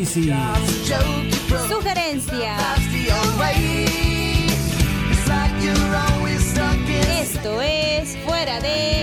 análisis, sugerencias. Esto es Fuera de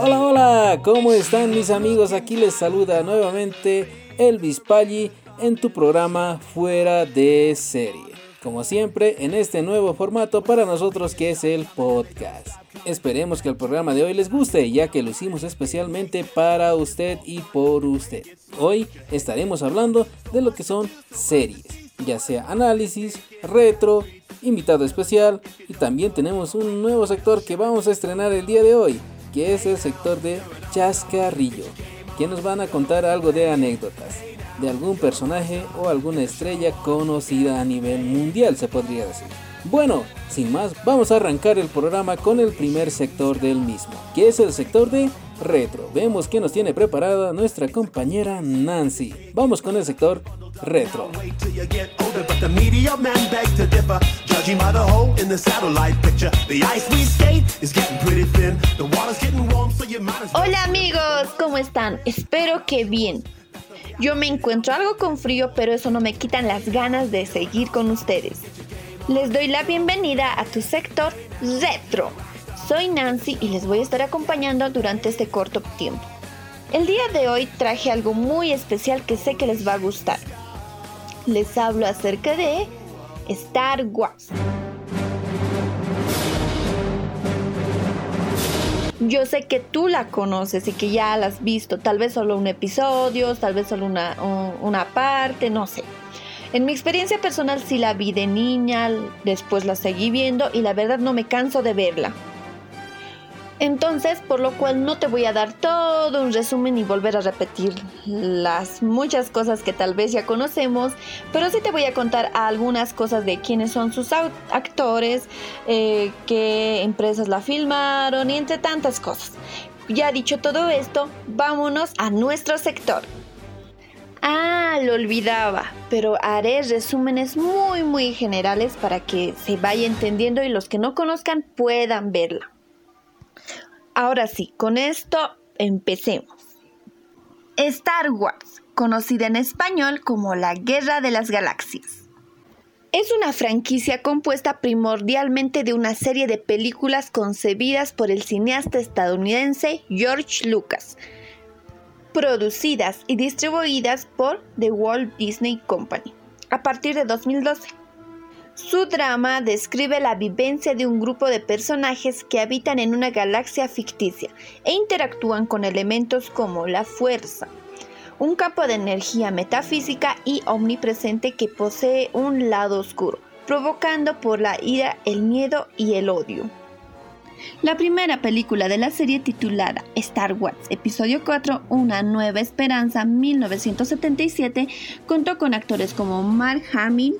Hola, hola, ¿cómo están mis amigos? Aquí les saluda nuevamente Elvis Paggi en tu programa Fuera de Serie. Como siempre, en este nuevo formato para nosotros que es el podcast. Esperemos que el programa de hoy les guste, ya que lo hicimos especialmente para usted y por usted. Hoy estaremos hablando de lo que son series, ya sea análisis, retro, invitado especial y también tenemos un nuevo sector que vamos a estrenar el día de hoy, que es el sector de Chascarrillo, que nos van a contar algo de anécdotas de algún personaje o alguna estrella conocida a nivel mundial, se podría decir. Bueno, sin más, vamos a arrancar el programa con el primer sector del mismo, que es el sector de retro. Vemos que nos tiene preparada nuestra compañera Nancy. Vamos con el sector retro. Hola amigos, ¿cómo están? Espero que bien. Yo me encuentro algo con frío, pero eso no me quitan las ganas de seguir con ustedes. Les doy la bienvenida a tu sector retro. Soy Nancy y les voy a estar acompañando durante este corto tiempo. El día de hoy traje algo muy especial que sé que les va a gustar. Les hablo acerca de Star Wars. Yo sé que tú la conoces y que ya la has visto, tal vez solo un episodio, tal vez solo una, un- una parte, no sé. En mi experiencia personal sí la vi de niña, después la seguí viendo y la verdad no me canso de verla. Entonces, por lo cual no te voy a dar todo un resumen y volver a repetir las muchas cosas que tal vez ya conocemos, pero sí te voy a contar algunas cosas de quiénes son sus actores, eh, qué empresas la filmaron y entre tantas cosas. Ya dicho todo esto, vámonos a nuestro sector. Ah, lo olvidaba, pero haré resúmenes muy muy generales para que se vaya entendiendo y los que no conozcan puedan verla. Ahora sí, con esto empecemos. Star Wars, conocida en español como la Guerra de las Galaxias. Es una franquicia compuesta primordialmente de una serie de películas concebidas por el cineasta estadounidense George Lucas, producidas y distribuidas por The Walt Disney Company a partir de 2012. Su drama describe la vivencia de un grupo de personajes que habitan en una galaxia ficticia e interactúan con elementos como la fuerza, un campo de energía metafísica y omnipresente que posee un lado oscuro, provocando por la ira, el miedo y el odio. La primera película de la serie titulada Star Wars Episodio 4, Una Nueva Esperanza, 1977, contó con actores como Mark Hamill,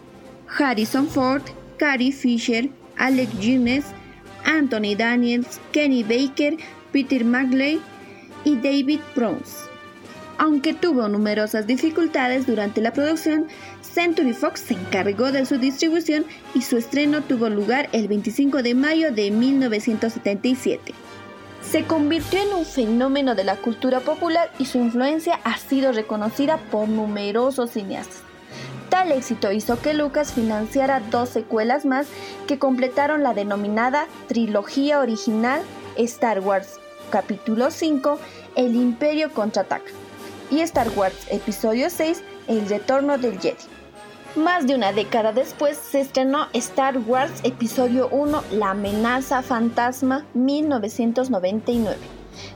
Harrison Ford, Carrie Fisher, Alec Guinness, Anthony Daniels, Kenny Baker, Peter McLeod y David Prowse. Aunque tuvo numerosas dificultades durante la producción, Century Fox se encargó de su distribución y su estreno tuvo lugar el 25 de mayo de 1977. Se convirtió en un fenómeno de la cultura popular y su influencia ha sido reconocida por numerosos cineastas. Tal éxito hizo que Lucas financiara dos secuelas más que completaron la denominada trilogía original Star Wars, capítulo 5, El Imperio contraataca, y Star Wars, episodio 6, El Retorno del Jedi. Más de una década después se estrenó Star Wars Episodio 1 La amenaza fantasma 1999,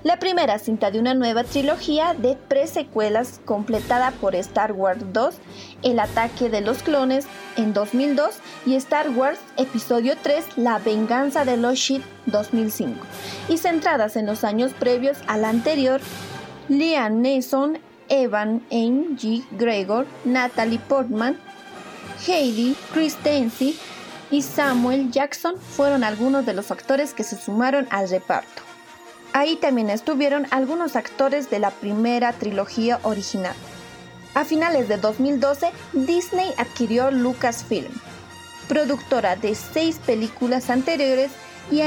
la primera cinta de una nueva trilogía de presecuelas completada por Star Wars 2, El ataque de los clones en 2002 y Star Wars Episodio 3 La venganza de los Sith 2005, y centradas en los años previos a la anterior, Liam Neeson Evan M. G. Gregor, Natalie Portman, Heidi Christensen y Samuel Jackson fueron algunos de los actores que se sumaron al reparto. Ahí también estuvieron algunos actores de la primera trilogía original. A finales de 2012, Disney adquirió Lucasfilm, productora de seis películas anteriores, y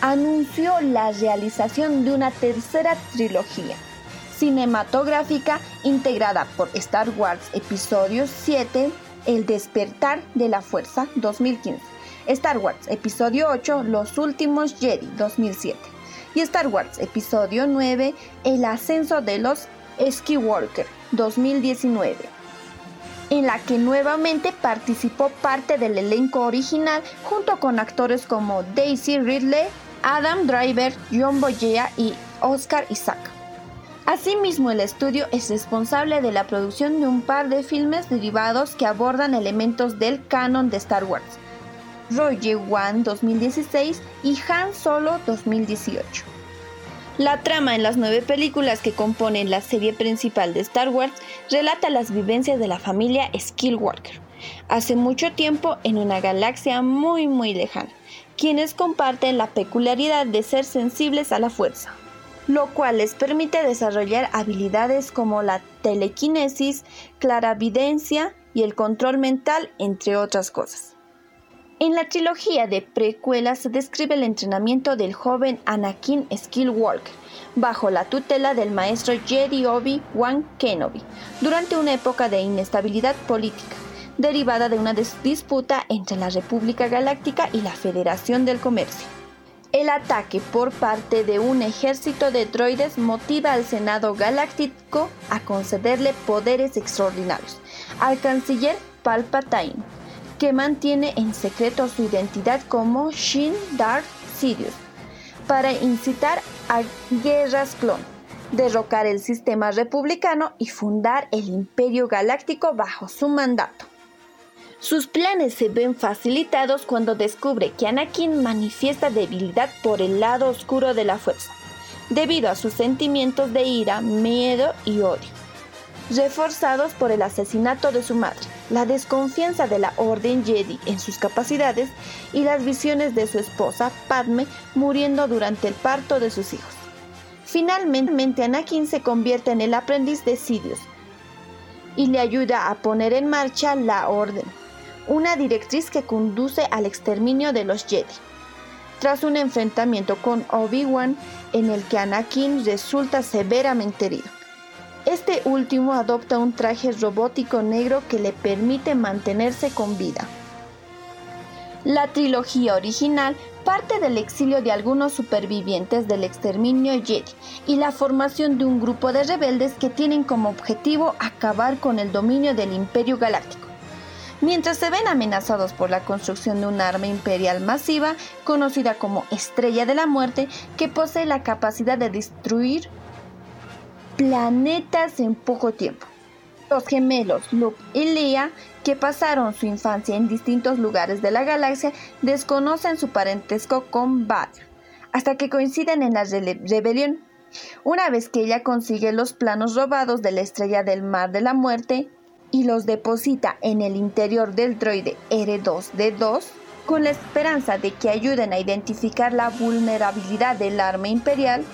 anunció la realización de una tercera trilogía cinematográfica integrada por Star Wars Episodio 7, El despertar de la fuerza 2015, Star Wars Episodio 8, Los últimos Jedi 2007 y Star Wars Episodio 9, El ascenso de los Skywalker 2019 en la que nuevamente participó parte del elenco original junto con actores como Daisy Ridley, Adam Driver, John Boyega y Oscar Isaac. Asimismo, el estudio es responsable de la producción de un par de filmes derivados que abordan elementos del canon de Star Wars, Rogue One 2016 y Han Solo 2018. La trama en las nueve películas que componen la serie principal de Star Wars relata las vivencias de la familia Skywalker, hace mucho tiempo en una galaxia muy muy lejana, quienes comparten la peculiaridad de ser sensibles a la fuerza, lo cual les permite desarrollar habilidades como la telequinesis, claravidencia y el control mental, entre otras cosas. En la trilogía de precuelas se describe el entrenamiento del joven Anakin Skywalker bajo la tutela del maestro Jedi Obi-Wan Kenobi durante una época de inestabilidad política derivada de una disputa entre la República Galáctica y la Federación del Comercio. El ataque por parte de un ejército de droides motiva al Senado Galáctico a concederle poderes extraordinarios al canciller Palpatine que mantiene en secreto su identidad como Shin Darth Sidious, para incitar a guerras clon, derrocar el sistema republicano y fundar el Imperio Galáctico bajo su mandato. Sus planes se ven facilitados cuando descubre que Anakin manifiesta debilidad por el lado oscuro de la fuerza, debido a sus sentimientos de ira, miedo y odio reforzados por el asesinato de su madre, la desconfianza de la Orden Jedi en sus capacidades y las visiones de su esposa, Padme, muriendo durante el parto de sus hijos. Finalmente, Anakin se convierte en el aprendiz de Sidious y le ayuda a poner en marcha la Orden, una directriz que conduce al exterminio de los Jedi. Tras un enfrentamiento con Obi-Wan en el que Anakin resulta severamente herido. Este último adopta un traje robótico negro que le permite mantenerse con vida. La trilogía original parte del exilio de algunos supervivientes del exterminio Jedi y la formación de un grupo de rebeldes que tienen como objetivo acabar con el dominio del Imperio Galáctico. Mientras se ven amenazados por la construcción de un arma imperial masiva conocida como Estrella de la Muerte que posee la capacidad de destruir planetas en poco tiempo. Los gemelos Luke y Leia, que pasaron su infancia en distintos lugares de la galaxia, desconocen su parentesco con Vader, hasta que coinciden en la rebelión. Una vez que ella consigue los planos robados de la estrella del mar de la muerte y los deposita en el interior del droide R2D2, con la esperanza de que ayuden a identificar la vulnerabilidad del arma imperial,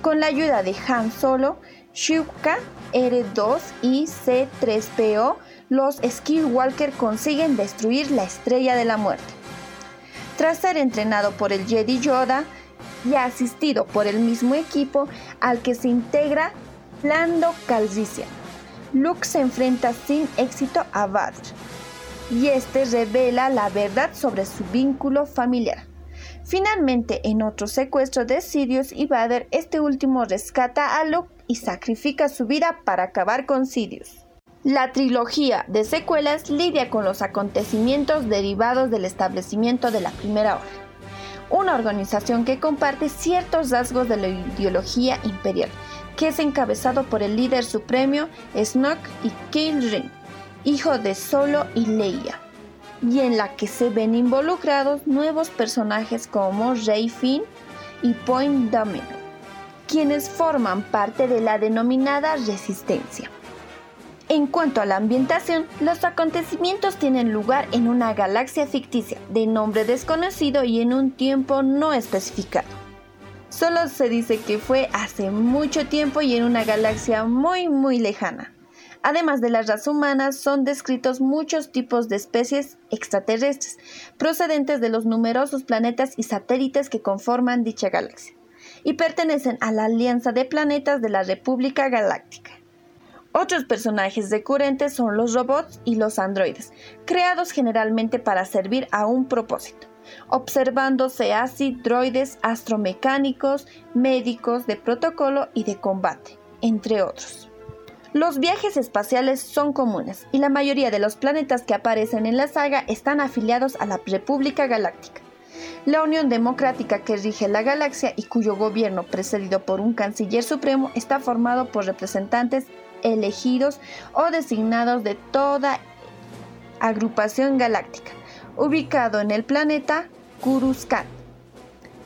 con la ayuda de Han Solo, Shuka R2 y C3PO, los Skywalker consiguen destruir la Estrella de la Muerte. Tras ser entrenado por el Jedi Yoda y asistido por el mismo equipo al que se integra Lando Calrissian, Luke se enfrenta sin éxito a Vader y este revela la verdad sobre su vínculo familiar. Finalmente, en otro secuestro de Sidious y Vader, este último rescata a Luke y sacrifica su vida para acabar con Sidious. La trilogía de secuelas lidia con los acontecimientos derivados del establecimiento de la Primera Orden, una organización que comparte ciertos rasgos de la ideología imperial, que es encabezado por el líder supremo Snoke y Kylo Ren, hijo de Solo y Leia, y en la que se ven involucrados nuevos personajes como Rey Finn y Point Dameron quienes forman parte de la denominada resistencia. En cuanto a la ambientación, los acontecimientos tienen lugar en una galaxia ficticia de nombre desconocido y en un tiempo no especificado. Solo se dice que fue hace mucho tiempo y en una galaxia muy muy lejana. Además de la raza humana, son descritos muchos tipos de especies extraterrestres, procedentes de los numerosos planetas y satélites que conforman dicha galaxia, y pertenecen a la Alianza de Planetas de la República Galáctica. Otros personajes recurrentes son los robots y los androides, creados generalmente para servir a un propósito, observándose así droides astromecánicos, médicos de protocolo y de combate, entre otros. Los viajes espaciales son comunes y la mayoría de los planetas que aparecen en la saga están afiliados a la República Galáctica. La Unión Democrática que rige la galaxia y cuyo gobierno, precedido por un canciller supremo, está formado por representantes elegidos o designados de toda agrupación galáctica, ubicado en el planeta Kuruskan.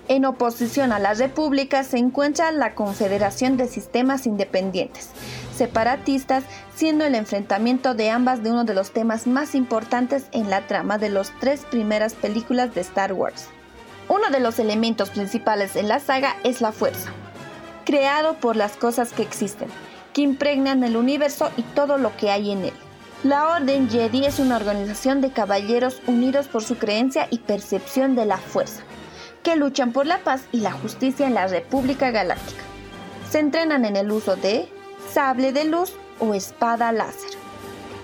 En oposición a la República se encuentra la Confederación de Sistemas Independientes, separatistas, siendo el enfrentamiento de ambas de uno de los temas más importantes en la trama de las tres primeras películas de Star Wars. Uno de los elementos principales en la saga es la fuerza, creado por las cosas que existen, que impregnan el universo y todo lo que hay en él. La Orden Jedi es una organización de caballeros unidos por su creencia y percepción de la fuerza, que luchan por la paz y la justicia en la República Galáctica. Se entrenan en el uso de sable de luz o espada láser.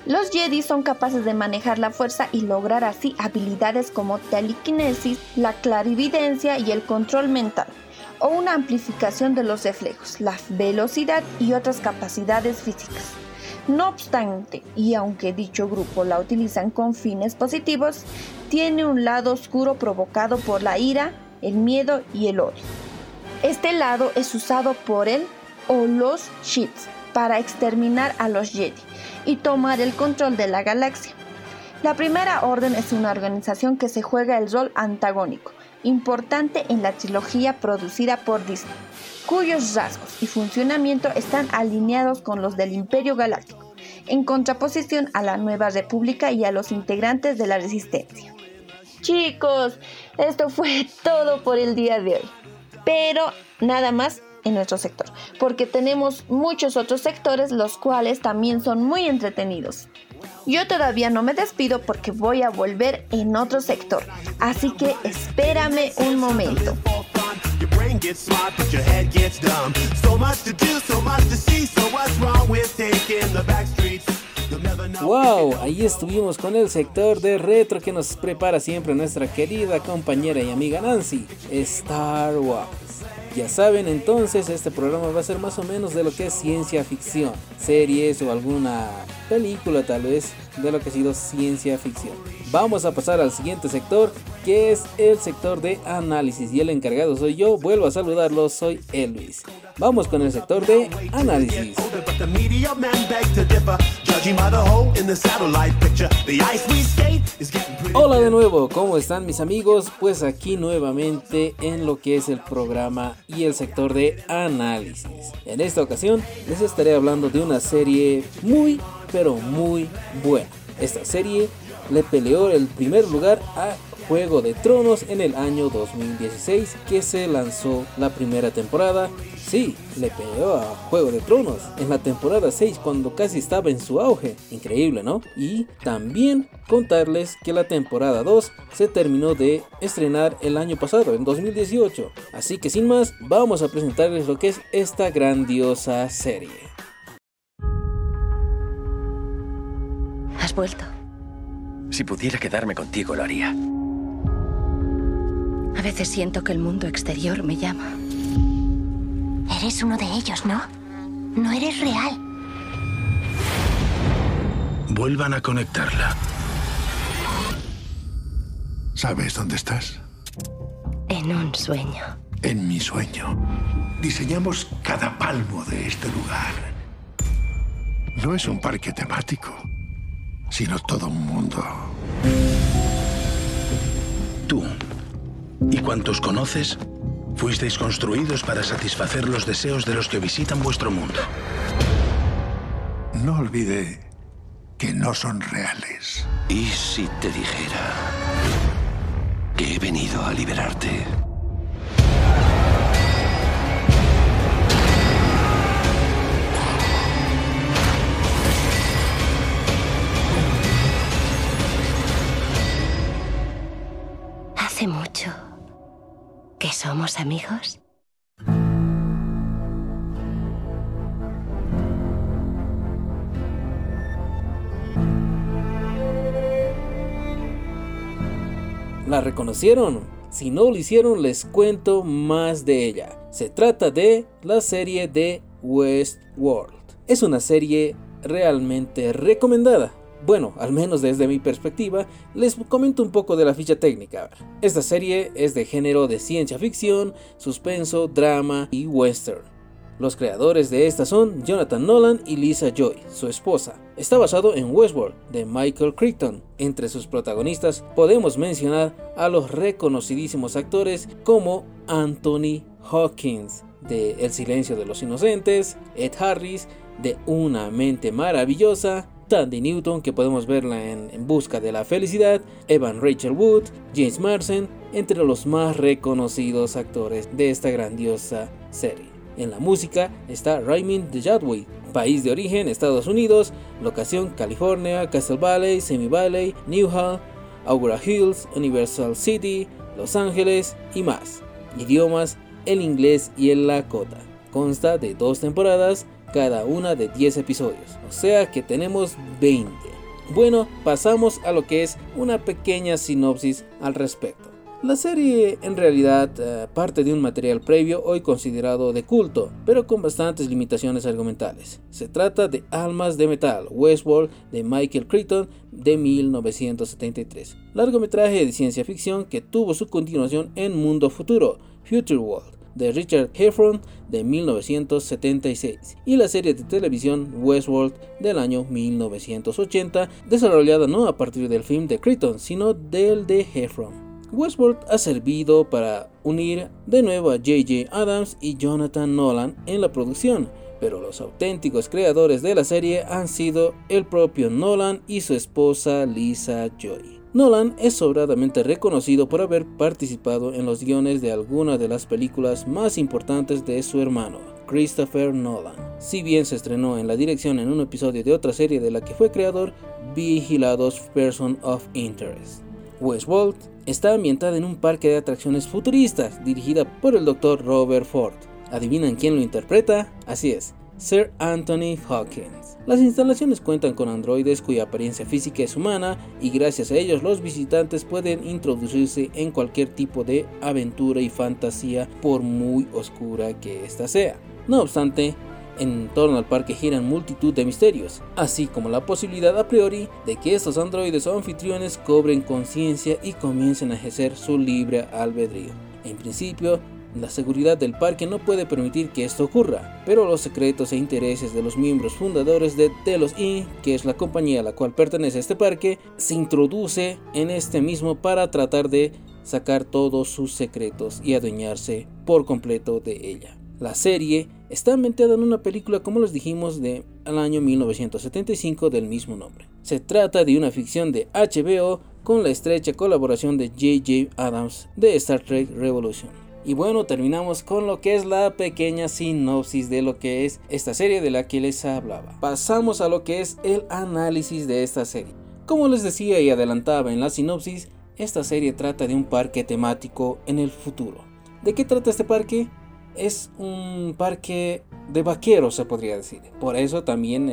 Los Jedi son capaces de manejar la fuerza y lograr así habilidades como telequinesis, la clarividencia y el control mental o una amplificación de los reflejos, la velocidad y otras capacidades físicas. No obstante, y aunque dicho grupo la utilizan con fines positivos, tiene un lado oscuro provocado por la ira, el miedo y el odio. Este lado es usado por él o los Sith para exterminar a los Jedi y tomar el control de la galaxia. La Primera Orden es una organización que se juega el rol antagónico, importante en la trilogía producida por Disney, cuyos rasgos y funcionamiento están alineados con los del Imperio Galáctico, en contraposición a la Nueva República y a los integrantes de la Resistencia. Chicos, esto fue todo por el día de hoy. Pero nada más en nuestro sector, porque tenemos muchos otros sectores los cuales también son muy entretenidos. Yo todavía no me despido porque voy a volver en otro sector, así que espérame un momento. Wow, ahí estuvimos con el sector de retro que nos prepara siempre nuestra querida compañera y amiga Nancy, Star Wars. Ya saben, entonces este programa va a ser más o menos de lo que es ciencia ficción, series o alguna película tal vez de lo que ha sido ciencia ficción. Vamos a pasar al siguiente sector, que es el sector de análisis y el encargado soy yo. Vuelvo a saludarlos, soy Elvis. Vamos con el sector de análisis. Hola de nuevo, ¿cómo están mis amigos? Pues aquí nuevamente en lo que es el programa y el sector de análisis. En esta ocasión les estaré hablando de una serie muy pero muy buena. Esta serie le peleó el primer lugar a Juego de Tronos en el año 2016 que se lanzó la primera temporada. Sí, le peleó a Juego de Tronos en la temporada 6 cuando casi estaba en su auge. Increíble, ¿no? Y también contarles que la temporada 2 se terminó de estrenar el año pasado, en 2018. Así que sin más, vamos a presentarles lo que es esta grandiosa serie. Has vuelto. Si pudiera quedarme contigo, lo haría. A veces siento que el mundo exterior me llama. Eres uno de ellos, ¿no? No eres real. Vuelvan a conectarla. ¿Sabes dónde estás? En un sueño. En mi sueño. Diseñamos cada palmo de este lugar. No es un parque temático, sino todo un mundo. Tú y cuantos conoces Fuisteis construidos para satisfacer los deseos de los que visitan vuestro mundo. No olvide que no son reales. ¿Y si te dijera que he venido a liberarte? Mucho que somos amigos. ¿La reconocieron? Si no lo hicieron, les cuento más de ella. Se trata de la serie de Westworld. Es una serie realmente recomendada. Bueno, al menos desde mi perspectiva, les comento un poco de la ficha técnica. Esta serie es de género de ciencia ficción, suspenso, drama y western. Los creadores de esta son Jonathan Nolan y Lisa Joy, su esposa. Está basado en Westworld de Michael Crichton. Entre sus protagonistas podemos mencionar a los reconocidísimos actores como Anthony Hawkins de El silencio de los inocentes, Ed Harris de Una mente maravillosa, Tandy Newton, que podemos verla en En Busca de la Felicidad, Evan Rachel Wood, James Marsden, entre los más reconocidos actores de esta grandiosa serie. En la música está Raymond Jadway, país de origen Estados Unidos, locación California, Castle Valley, Semi Valley, Newhall, Augura Hills, Universal City, Los Ángeles y más. Idiomas el inglés y el lakota. Consta de dos temporadas, cada una de 10 episodios, o sea que tenemos 20. Bueno, pasamos a lo que es una pequeña sinopsis al respecto. La serie en realidad uh, parte de un material previo hoy considerado de culto, pero con bastantes limitaciones argumentales. Se trata de Almas de Metal, Westworld de Michael Crichton de 1973, largometraje de ciencia ficción que tuvo su continuación en Mundo Futuro, Future World, de Richard Heffron de 1976 y la serie de televisión Westworld del año 1980, desarrollada no a partir del film de Crichton, sino del de Heffron. Westworld ha servido para unir de nuevo a J.J. Adams y Jonathan Nolan en la producción, pero los auténticos creadores de la serie han sido el propio Nolan y su esposa Lisa Joy. Nolan es sobradamente reconocido por haber participado en los guiones de algunas de las películas más importantes de su hermano, Christopher Nolan. Si bien se estrenó en la dirección en un episodio de otra serie de la que fue creador, Vigilados Person of Interest. Westworld está ambientada en un parque de atracciones futuristas dirigida por el Dr. Robert Ford. ¿Adivinan quién lo interpreta? Así es, Sir Anthony Hawkins. Las instalaciones cuentan con androides cuya apariencia física es humana y gracias a ellos los visitantes pueden introducirse en cualquier tipo de aventura y fantasía por muy oscura que ésta sea. No obstante, en torno al parque giran multitud de misterios, así como la posibilidad a priori de que estos androides o anfitriones cobren conciencia y comiencen a ejercer su libre albedrío. En principio, la seguridad del parque no puede permitir que esto ocurra, pero los secretos e intereses de los miembros fundadores de Telos Inc., que es la compañía a la cual pertenece este parque, se introduce en este mismo para tratar de sacar todos sus secretos y adueñarse por completo de ella. La serie está ambientada en una película, como les dijimos, de al año 1975 del mismo nombre. Se trata de una ficción de HBO con la estrecha colaboración de J.J. Adams de Star Trek Revolution. Y bueno, terminamos con lo que es la pequeña sinopsis de lo que es esta serie de la que les hablaba. Pasamos a lo que es el análisis de esta serie. Como les decía y adelantaba en la sinopsis, esta serie trata de un parque temático en el futuro. ¿De qué trata este parque? es un parque de vaqueros, se podría decir. Por eso también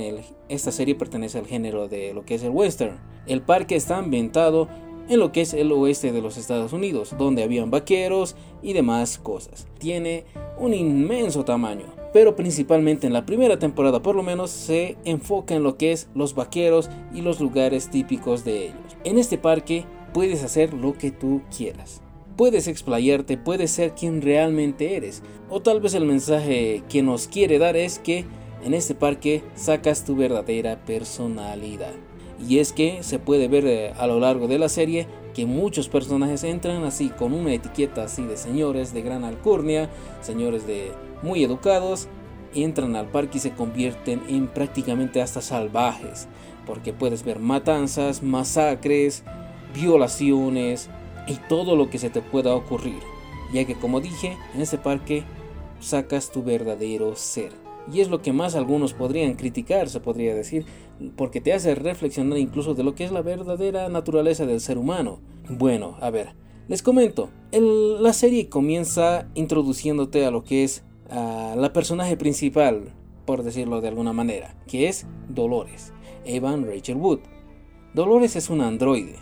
esta serie pertenece al género de lo que es el western. El parque está ambientado en lo que es el oeste de los Estados Unidos, donde habían vaqueros y demás cosas. Tiene un inmenso tamaño, pero principalmente en la primera temporada por lo menos se enfoca en lo que es los vaqueros y los lugares típicos de ellos. En este parque puedes hacer lo que tú quieras puedes explayarte, puedes ser quien realmente eres. O tal vez el mensaje que nos quiere dar es que en este parque sacas tu verdadera personalidad. Y es que se puede ver eh, a lo largo de la serie que muchos personajes entran así con una etiqueta así de señores de gran alcurnia, señores de muy educados, entran al parque y se convierten en prácticamente hasta salvajes, porque puedes ver matanzas, masacres, violaciones y todo lo que se te pueda ocurrir, ya que como dije, en ese parque sacas tu verdadero ser. Y es lo que más algunos podrían criticar, se podría decir, porque te hace reflexionar incluso de lo que es la verdadera naturaleza del ser humano. Bueno, a ver, les comento, la serie comienza introduciéndote a lo que es la personaje principal, por decirlo de alguna manera, que es Dolores, Evan Rachel Wood. Dolores es un androide,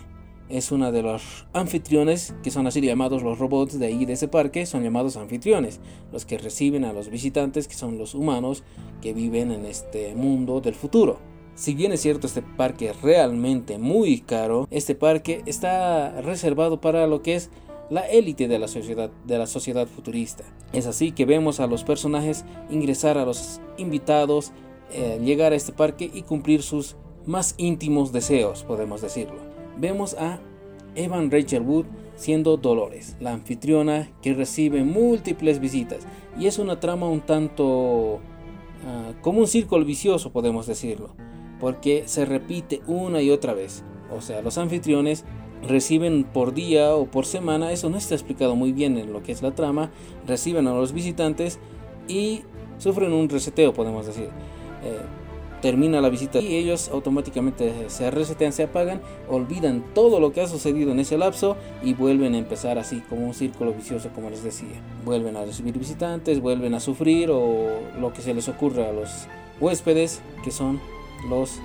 es una de los anfitriones, que son así llamados los robots de ahí de ese parque, son llamados anfitriones, los que reciben a los visitantes, que son los humanos que viven en este mundo del futuro. Si bien es cierto este parque es realmente muy caro, este parque está reservado para lo que es la élite de la sociedad de la sociedad futurista. Es así que vemos a los personajes ingresar a los invitados, eh, llegar a este parque y cumplir sus más íntimos deseos, podemos decirlo. Vemos a Evan Rachel Wood siendo Dolores, la anfitriona que recibe múltiples visitas y es una trama un tanto ah, como un círculo vicioso, podemos decirlo porque se repite una y otra vez. O sea, los anfitriones reciben por día o por semana, eso no está explicado muy bien en lo que es la trama, reciben a los visitantes y sufren un reseteo, podemos decir. Eh, termina la visita y ellos automáticamente se resetean, se apagan, olvidan todo lo que ha sucedido en ese lapso y vuelven a empezar así como un círculo vicioso como les decía. Vuelven a recibir visitantes, vuelven a sufrir o lo que se les ocurre a los huéspedes que son los eh,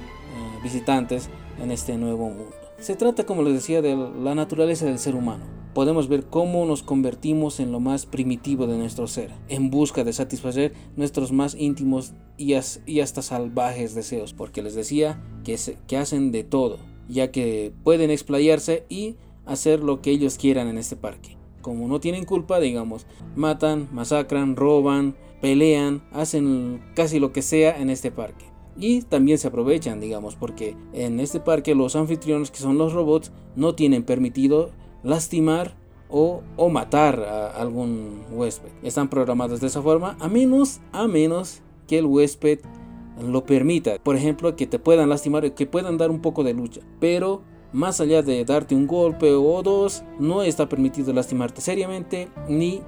visitantes en este nuevo mundo. Se trata, como les decía, de la naturaleza del ser humano. Podemos ver cómo nos convertimos en lo más primitivo de nuestro ser, en busca de satisfacer nuestros más íntimos y, hasta salvajes deseos, porque les decía que, que hacen de todo, ya que pueden explayarse y hacer lo que ellos quieran en este parque. Como no tienen culpa, digamos, matan, masacran, roban, pelean, hacen casi lo que sea en este parque y también se aprovechan, digamos, porque en este parque los anfitriones, que son los robots, no tienen permitido lastimar o, o, matar a algún huésped. Están programados de esa forma, a menos, a menos que el huésped lo permita. Por ejemplo, que te puedan lastimar, que puedan dar un poco de lucha. Pero más allá de darte un golpe o dos, no está permitido lastimarte seriamente ni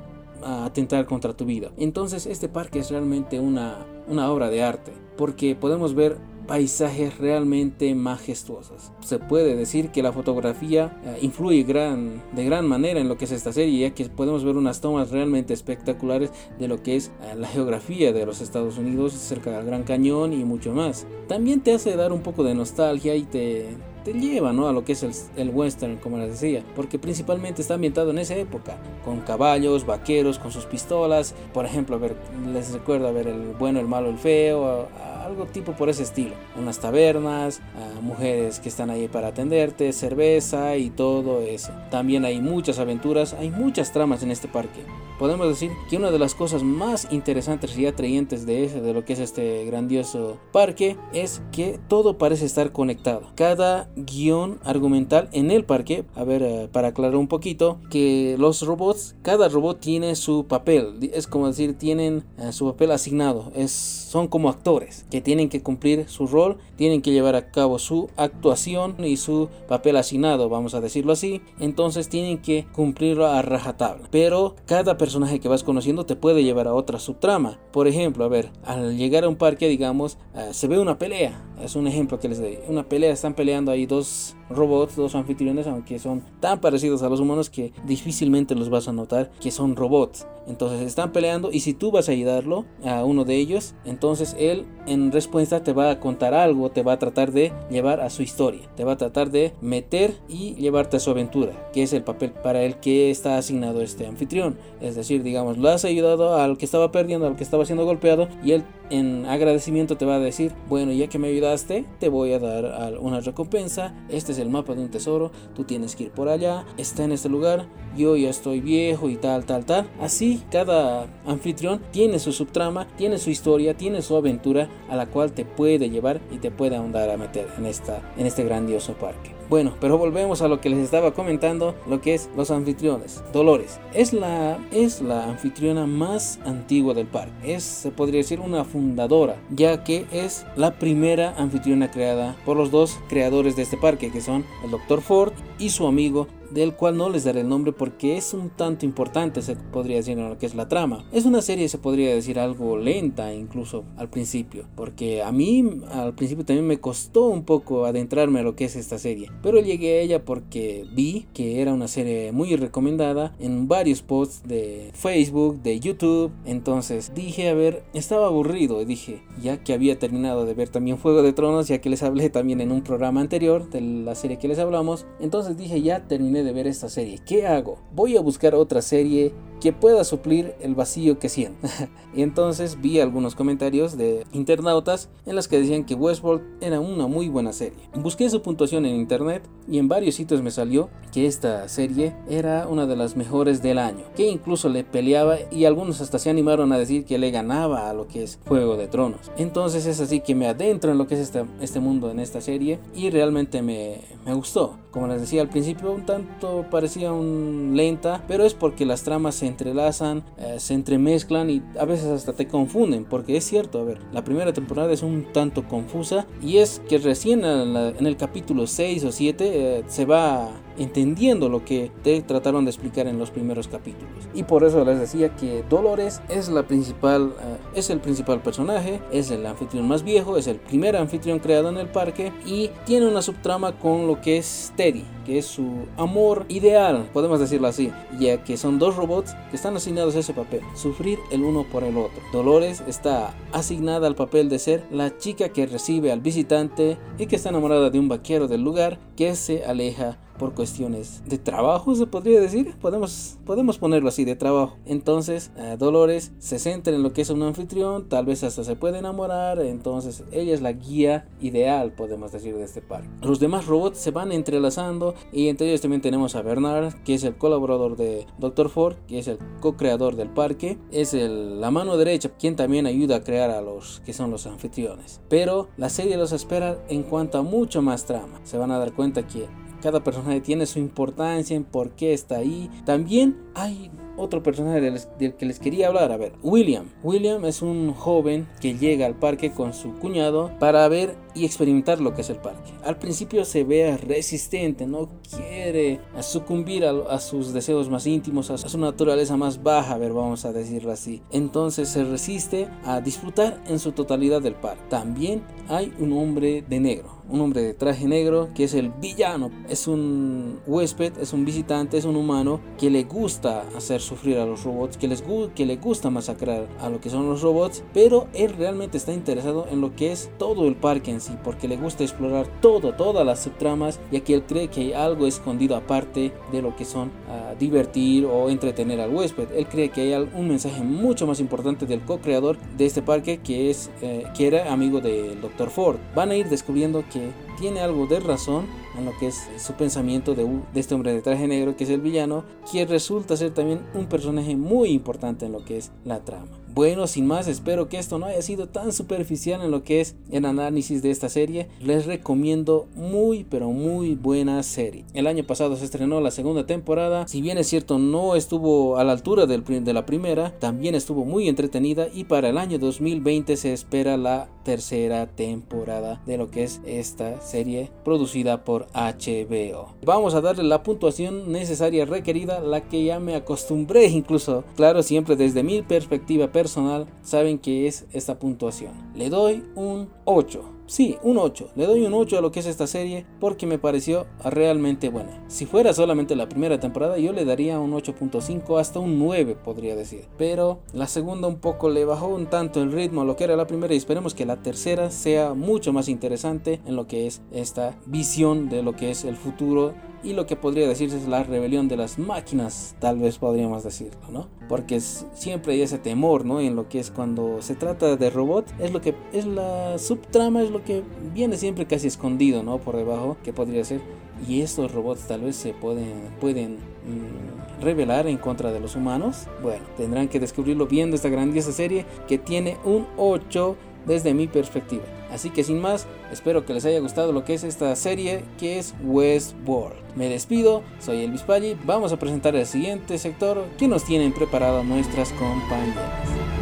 atentar contra tu vida. Entonces este parque es realmente una, una obra de arte porque podemos ver paisajes realmente majestuosos. Se puede decir que la fotografía eh, influye de gran manera en lo que es esta serie, ya que podemos ver unas tomas realmente espectaculares de lo que es eh, la geografía de los Estados Unidos cerca del Gran Cañón y mucho más. También te hace dar un poco de nostalgia y te, te lleva ¿no? a lo que es el, western, como les decía, porque principalmente está ambientado en esa época, con caballos, vaqueros, con sus pistolas, por ejemplo, a ver, les recuerdo a ver el bueno, el malo, el feo, algo tipo por ese estilo, unas tabernas, mujeres que están ahí para atenderte, cerveza y todo eso. También hay muchas aventuras, hay muchas tramas en este parque. Podemos decir que una de las cosas más interesantes y atrayentes de, ese, de lo que es este grandioso parque es que todo parece estar conectado. Cada guion argumental en el parque, a ver, eh, para aclarar un poquito, que los robots, cada robot tiene su papel, es como decir, tienen eh, su papel asignado, es, son como actores que tienen que cumplir su rol, tienen que llevar a cabo su actuación y su papel asignado, vamos a decirlo así, entonces tienen que cumplirlo a rajatabla, pero cada personaje que vas conociendo te puede llevar a otra subtrama, por ejemplo, a ver, al llegar a un parque, digamos, eh, se ve una pelea, es un ejemplo que les doy, una pelea, están peleando ahí dos robots, dos anfitriones, aunque son tan parecidos a los humanos que difícilmente los vas a notar que son robots. Entonces están peleando y si tú vas a ayudarlo a uno de ellos, entonces él en respuesta te va a contar algo, te va a tratar de llevar a su historia, te va a tratar de meter y llevarte a su aventura, que es el papel para el que está asignado este anfitrión. Es decir, digamos, lo has ayudado al que estaba perdiendo, al que estaba siendo golpeado y él en agradecimiento te va a decir, bueno, ya que me ayudaste, te voy a dar una recompensa, este es el mapa de un tesoro, tú tienes que ir por allá, está en este lugar, yo ya estoy viejo y tal, tal, tal. Así cada anfitrión tiene su subtrama, tiene su historia, tiene su aventura a la cual te puede llevar y te puede ahondar a meter en, esta, en este grandioso parque. Bueno, pero volvemos a lo que les estaba comentando, lo que es los anfitriones. Dolores es la, es la anfitriona más antigua del parque. Es, se podría decir, una fundadora, ya que es la primera anfitriona creada por los dos creadores de este parque, que son el Dr. Ford y su amigo del cual no les daré el nombre porque es un tanto importante, se podría decir, en lo que es la trama. Es una serie, se podría decir, algo lenta incluso al principio, porque a mí al principio también me costó un poco adentrarme a lo que es esta serie, pero llegué a ella porque vi que era una serie muy recomendada en varios posts de Facebook, de YouTube, entonces dije, a ver, estaba aburrido y dije, ya que había terminado de ver también Fuego de Tronos, ya que les hablé también en un programa anterior de la serie que les hablamos, entonces dije, ya terminé de ver esta serie. ¿Qué hago? Voy a buscar otra serie que pueda suplir el vacío que siento. y entonces vi algunos comentarios de internautas en las que decían que Westworld era una muy buena serie. Busqué su puntuación en internet y en varios sitios me salió que esta serie era una de las mejores del año, que incluso le peleaba y algunos hasta se animaron a decir que le ganaba a lo que es Juego de Tronos. Entonces es así que me adentro en lo que es este, este mundo en esta serie y realmente me, me gustó. Como les decía al principio, un tanto parecía un lenta, pero es porque las tramas se entrelazan, eh, se entremezclan y a veces hasta te confunden, porque es cierto, a ver, la primera temporada es un tanto confusa y es que recién en, el capítulo 6 o 7 eh, se va entendiendo lo que te trataron de explicar en los primeros capítulos. Y por eso les decía que Dolores es la principal, eh, es el principal personaje, es el anfitrión más viejo, es el primer anfitrión creado en el parque y tiene una subtrama con lo que es Teddy, que es su amor ideal, podemos decirlo así, ya que son dos robots que están asignados a ese papel, sufrir el uno por el otro. Dolores está asignada al papel de ser la chica que recibe al visitante y que está enamorada de un vaquero del lugar que se aleja por cuestiones de trabajo, se podría decir. Podemos, podemos ponerlo así, de trabajo. Entonces, eh, Dolores se centra en lo que es un anfitrión, tal vez hasta se puede enamorar. Entonces, ella es la guía ideal, podemos decir, de este parque. Los demás robots se van entrelazando y entre ellos también tenemos a Bernard, que es el colaborador de Dr. Ford, que es el co-creador del parque. Es el, la mano derecha, quien también ayuda a crear a los que son los anfitriones. Pero la serie los espera en cuanto a mucho más trama. Se van a dar cuenta que cada personaje tiene su importancia en por qué está ahí. También hay otro personaje del, que les quería hablar. A ver, William. William es un joven que llega al parque con su cuñado para ver y experimentar lo que es el parque. Al principio se ve resistente, no quiere sucumbir a, sus deseos más íntimos, a, su naturaleza más baja, a ver, vamos a decirlo así. Entonces se resiste a disfrutar en su totalidad del parque. También hay un hombre de negro un hombre de traje negro que es el villano. Es un huésped, es un visitante, es un humano que le gusta hacer sufrir a los robots, que, les que le gusta masacrar a lo que son los robots, pero él realmente está interesado en lo que es todo el parque en sí, porque le gusta explorar todo, todas las subtramas, ya que él cree que hay algo escondido aparte de lo que son ah, divertir o entretener al huésped. Él cree que hay un mensaje mucho más importante del co-creador de este parque, que es eh, que era amigo del Dr. Ford. Van a ir descubriendo que tiene algo de razón en lo que es su pensamiento de, de, este hombre de traje negro que es el villano, quien resulta ser también un personaje muy importante en lo que es la trama. Bueno, sin más, espero que esto no haya sido tan superficial en lo que es el análisis de esta serie. Les recomiendo muy, pero muy buena serie. El año pasado se estrenó la segunda temporada. Si bien es cierto, no estuvo a la altura de la primera, también estuvo muy entretenida. Y para el año 2020 se espera la tercera temporada de lo que es esta serie producida por HBO. Vamos a darle la puntuación necesaria requerida, la que ya me acostumbré incluso, claro, siempre desde mi perspectiva personal saben que es esta puntuación. Le doy un 8. Sí, un 8. Le doy un 8 a lo que es esta serie porque me pareció realmente buena. Si fuera solamente la primera temporada yo le daría un 8.5 hasta un 9 podría decir. Pero la segunda un poco le bajó un tanto el ritmo a lo que era la primera y esperemos que la tercera sea mucho más interesante en lo que es esta visión de lo que es el futuro y lo que podría decirse es la rebelión de las máquinas, tal vez podríamos decirlo, ¿no? Porque siempre hay ese temor, ¿no? En lo que es cuando se trata de robot, es lo que es la subtrama, es lo que viene siempre casi escondido, ¿no? Por debajo, que podría ser. Y estos robots tal vez se pueden, pueden mm, revelar en contra de los humanos. Bueno, tendrán que descubrirlo viendo esta grandiosa serie que tiene un 8 desde mi perspectiva. Así que sin más, espero que les haya gustado lo que es esta serie que es Westworld. Me despido, soy Elvis Paggi, vamos a presentar el siguiente sector que nos tienen preparado nuestras compañeras.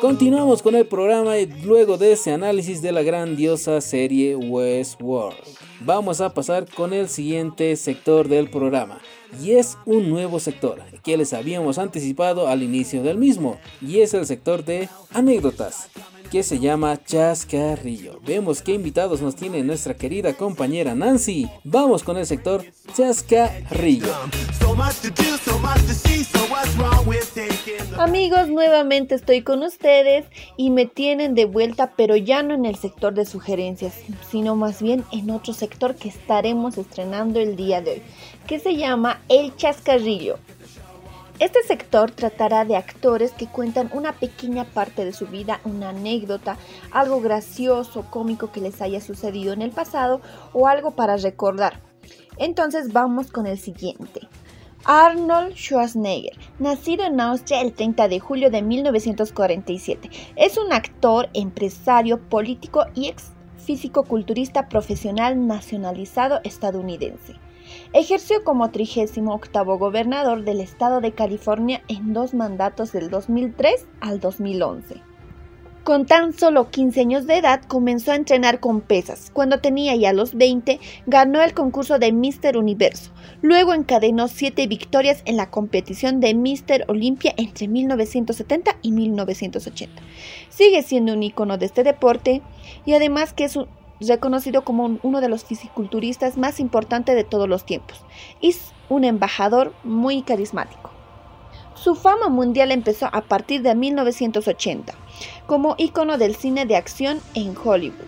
Continuamos con el programa y luego de ese análisis de la grandiosa serie Westworld, vamos a pasar con el siguiente sector del programa. Y es un nuevo sector que les habíamos anticipado al inicio del mismo, y es el sector de anécdotas que se llama Chascarrillo. Vemos qué invitados nos tiene nuestra querida compañera Nancy. Vamos con el sector Chascarrillo. Amigos, nuevamente estoy con ustedes y me tienen de vuelta, pero ya no en el sector de sugerencias, sino más bien en otro sector que estaremos estrenando el día de hoy, que se llama El Chascarrillo. Este sector tratará de actores que cuentan una pequeña parte de su vida, una anécdota, algo gracioso, cómico que les haya sucedido en el pasado o algo para recordar. Entonces vamos con el siguiente. Arnold Schwarzenegger, nacido en Austria el 30 de julio de 1947, es un actor, empresario, político y ex físico-culturista profesional nacionalizado estadounidense. Ejerció como 38 gobernador del estado de California en dos mandatos del 2003 al 2011. Con tan solo 15 años de edad comenzó a entrenar con pesas. Cuando tenía ya los 20, ganó el concurso de Mister Universo. Luego encadenó 7 victorias en la competición de Mister Olympia entre 1970 y 1980. Sigue siendo un icono de este deporte y además que es un, reconocido como uno de los fisiculturistas más importantes de todos los tiempos. Es un embajador muy carismático. Su fama mundial empezó a partir de 1980, como ícono del cine de acción en Hollywood.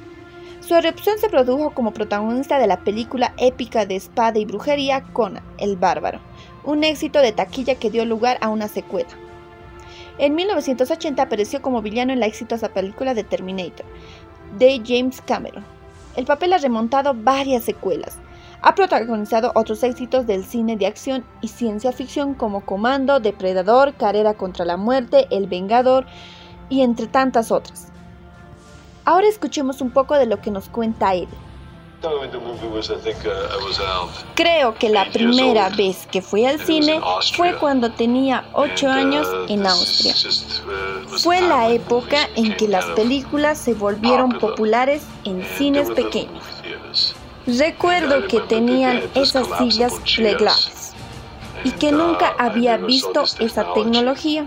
Su erupción se produjo como protagonista de la película épica de espada y brujería Conan el Bárbaro, un éxito de taquilla que dio lugar a una secuela. En 1980 apareció como villano en la exitosa película de Terminator, de James Cameron, el papel ha remontado varias secuelas. Ha protagonizado otros éxitos del cine de acción y ciencia ficción como Comando, Depredador, Carrera contra la Muerte, El Vengador y entre tantas otras. Ahora escuchemos un poco de lo que nos cuenta él. Creo que la primera vez que fui al cine fue cuando tenía 8 años en Austria. Fue la época en que las películas se volvieron populares en cines pequeños. Recuerdo que tenían esas sillas plegables y que nunca había visto esa tecnología.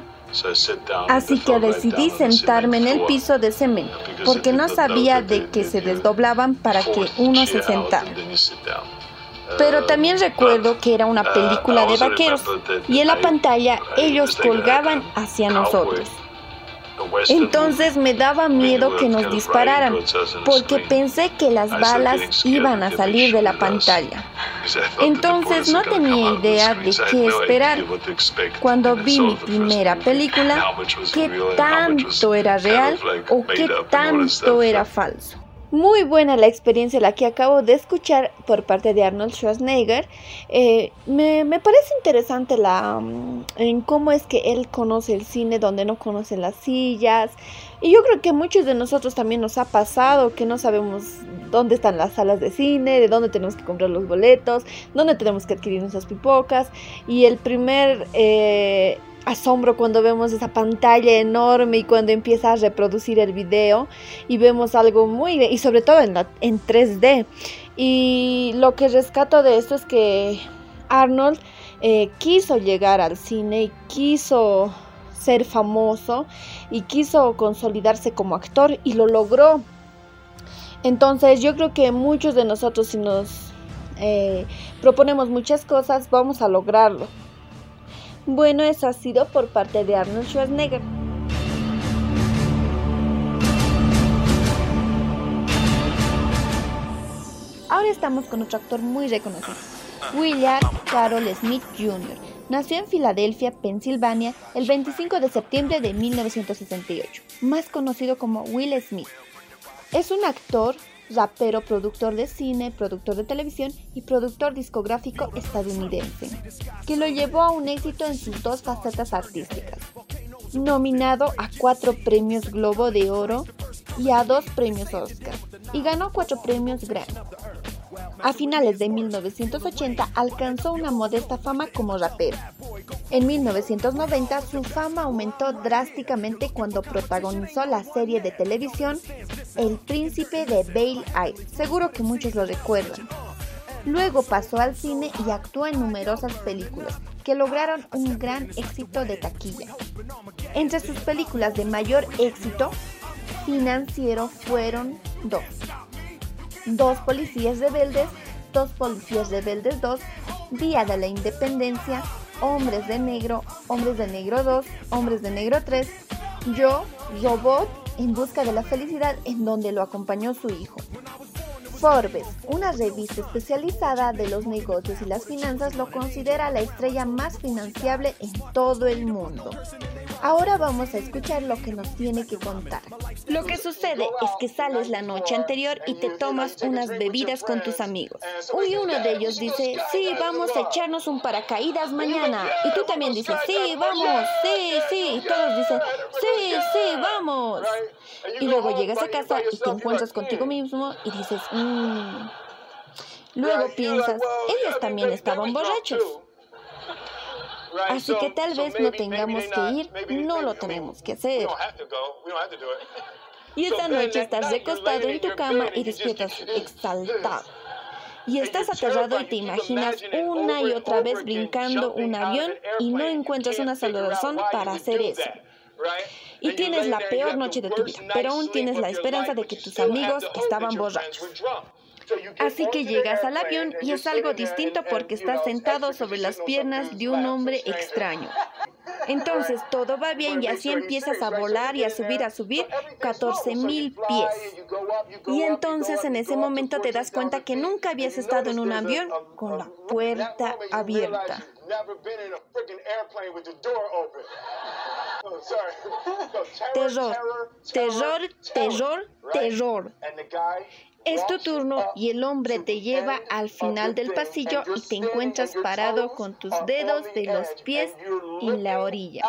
Así que decidí sentarme en el piso de cemento, porque no sabía de que se desdoblaban para que uno se sentara. Pero también recuerdo que era una película de vaqueros y en la pantalla ellos colgaban hacia nosotros. Entonces me daba miedo que nos dispararan, porque pensé que las balas iban a salir de la pantalla. Entonces no tenía idea de qué esperar. Cuando vi mi primera película, qué tanto era real o qué tanto era falso. Muy buena la experiencia la que acabo de escuchar por parte de Arnold Schwarzenegger. Eh, me, parece interesante la, mm, en cómo es que él conoce el cine donde no conoce las sillas. Y yo creo que muchos de nosotros también nos ha pasado que no sabemos dónde están las salas de cine, de dónde tenemos que comprar los boletos, dónde tenemos que adquirir nuestras pipocas. Y el primer... Eh, asombro cuando vemos esa pantalla enorme y cuando empieza a reproducir el video y vemos algo muy y sobre todo en, la, en 3D y lo que rescato de esto es que Arnold eh, quiso llegar al cine y quiso ser famoso y quiso consolidarse como actor y lo logró. Entonces yo creo que muchos de nosotros si nos eh, proponemos muchas cosas vamos a lograrlo bueno, eso ha sido por parte de Arnold Schwarzenegger. Ahora estamos con otro actor muy reconocido, William Carroll Smith Jr. Nació en Filadelfia, Pensilvania, el 25 de septiembre de 1968, más conocido como Will Smith. Es un actor, rapero, productor de cine, productor de televisión y productor discográfico estadounidense, que lo llevó a un éxito en sus dos facetas artísticas. Nominado a cuatro premios Globo de Oro y a dos premios Oscar, y ganó cuatro premios Grammy. A finales de 1980 alcanzó una modesta fama como rapero. En 1990 su fama aumentó drásticamente cuando protagonizó la serie de televisión El Príncipe de Bale Air. Seguro que muchos lo recuerdan. Luego pasó al cine y actuó en numerosas películas que lograron un gran éxito de taquilla. Entre sus películas de mayor éxito financiero fueron dos. Dos policías rebeldes, dos policías rebeldes 2, Día de la Independencia, Hombres de Negro, Hombres de Negro 2, Hombres de Negro 3, Yo, Robot, en busca de la felicidad en donde lo acompañó su hijo. Forbes, una revista especializada de los negocios y las finanzas, lo considera la estrella más financiable en todo el mundo. Ahora vamos a escuchar lo que nos tiene que contar. Lo que sucede es que sales la noche anterior y te tomas unas bebidas con tus amigos. Y uno de ellos dice, sí, vamos a echarnos un paracaídas mañana. Y tú también dices, sí, vamos, sí, sí. Y todos dicen, sí, sí, vamos. Y luego llegas a casa y te encuentras contigo mismo y dices, mmm. Luego piensas, ellos también estaban borrachos. Así que tal vez no tengamos que ir, no lo tenemos que hacer. Y esta noche estás recostado en tu cama y despiertas exaltado. Y estás aterrado y te imaginas una y otra vez brincando un avión y no encuentras una sola razón para hacer eso. Y tienes la peor noche de tu vida, pero aún tienes la esperanza de que tus amigos estaban borrachos. Así que llegas al avión y es algo distinto porque estás sentado sobre las piernas de un hombre extraño. Entonces todo va bien y así empiezas a volar y a subir, a subir 14 mil pies. Y entonces en ese momento te das cuenta que nunca habías estado en un avión con la puerta abierta. Terror, terror, terror, terror. Es tu turno y el hombre te lleva al final del pasillo y te encuentras parado con tus dedos de los pies en la orilla.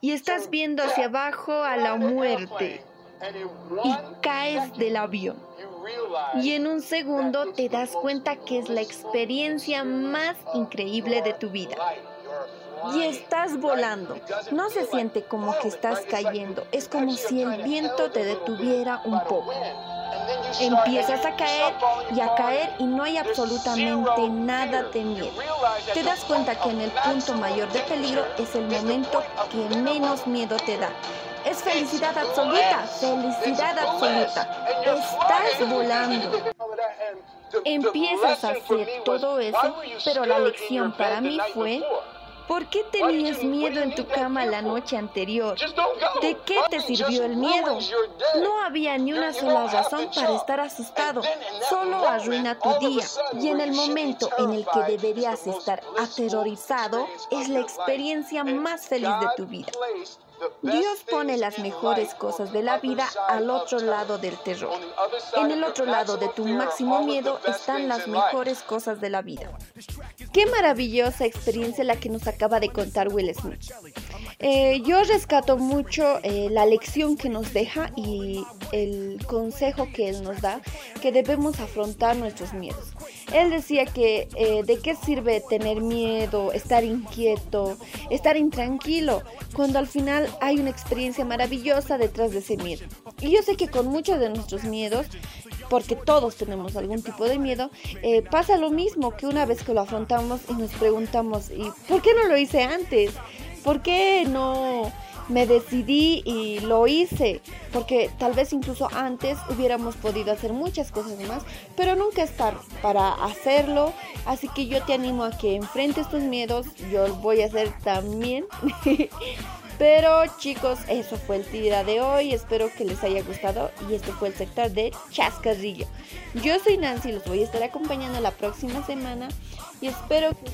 Y estás viendo hacia abajo a la muerte y caes del avión. Y en un segundo te das cuenta que es la experiencia más increíble de tu vida. Y estás volando. No se siente como que estás cayendo. Es como si el viento te detuviera un poco. Empiezas a caer y a caer y no hay absolutamente nada de miedo. Te das cuenta que en el punto mayor de peligro es el momento que menos miedo te da. Es felicidad absoluta, felicidad absoluta. Estás volando. Empiezas a hacer todo eso, pero la lección para mí fue ¿Por qué tenías miedo en tu cama la noche anterior? ¿De qué te sirvió el miedo? No había ni una sola razón para estar asustado. Solo arruina tu día. Y en el momento en el que deberías estar aterrorizado, es la experiencia más feliz de tu vida. Dios pone las mejores cosas de la vida al otro lado del terror. En el otro lado de tu máximo miedo están las mejores cosas de la vida. Qué maravillosa experiencia la que nos acaba de contar Will Smith. Eh, yo rescato mucho eh, la lección que nos deja y el consejo que él nos da, que debemos afrontar nuestros miedos. Él decía que eh, de qué sirve tener miedo, estar inquieto, estar intranquilo, cuando al final hay una experiencia maravillosa detrás de ese miedo. Y yo sé que con muchos de nuestros miedos, porque todos tenemos algún tipo de miedo, eh, pasa lo mismo que una vez que lo afrontamos y nos preguntamos, ¿y por qué no lo hice antes? ¿Por qué no me decidí y lo hice, porque tal vez incluso antes hubiéramos podido hacer muchas cosas más, pero nunca estar para hacerlo, así que yo te animo a que enfrentes tus miedos, yo voy a hacer también. Pero chicos, eso fue el día de hoy. Espero que les haya gustado. Y este fue el sector de Chascarrillo. Yo soy Nancy, los voy a estar acompañando la próxima semana. Y espero que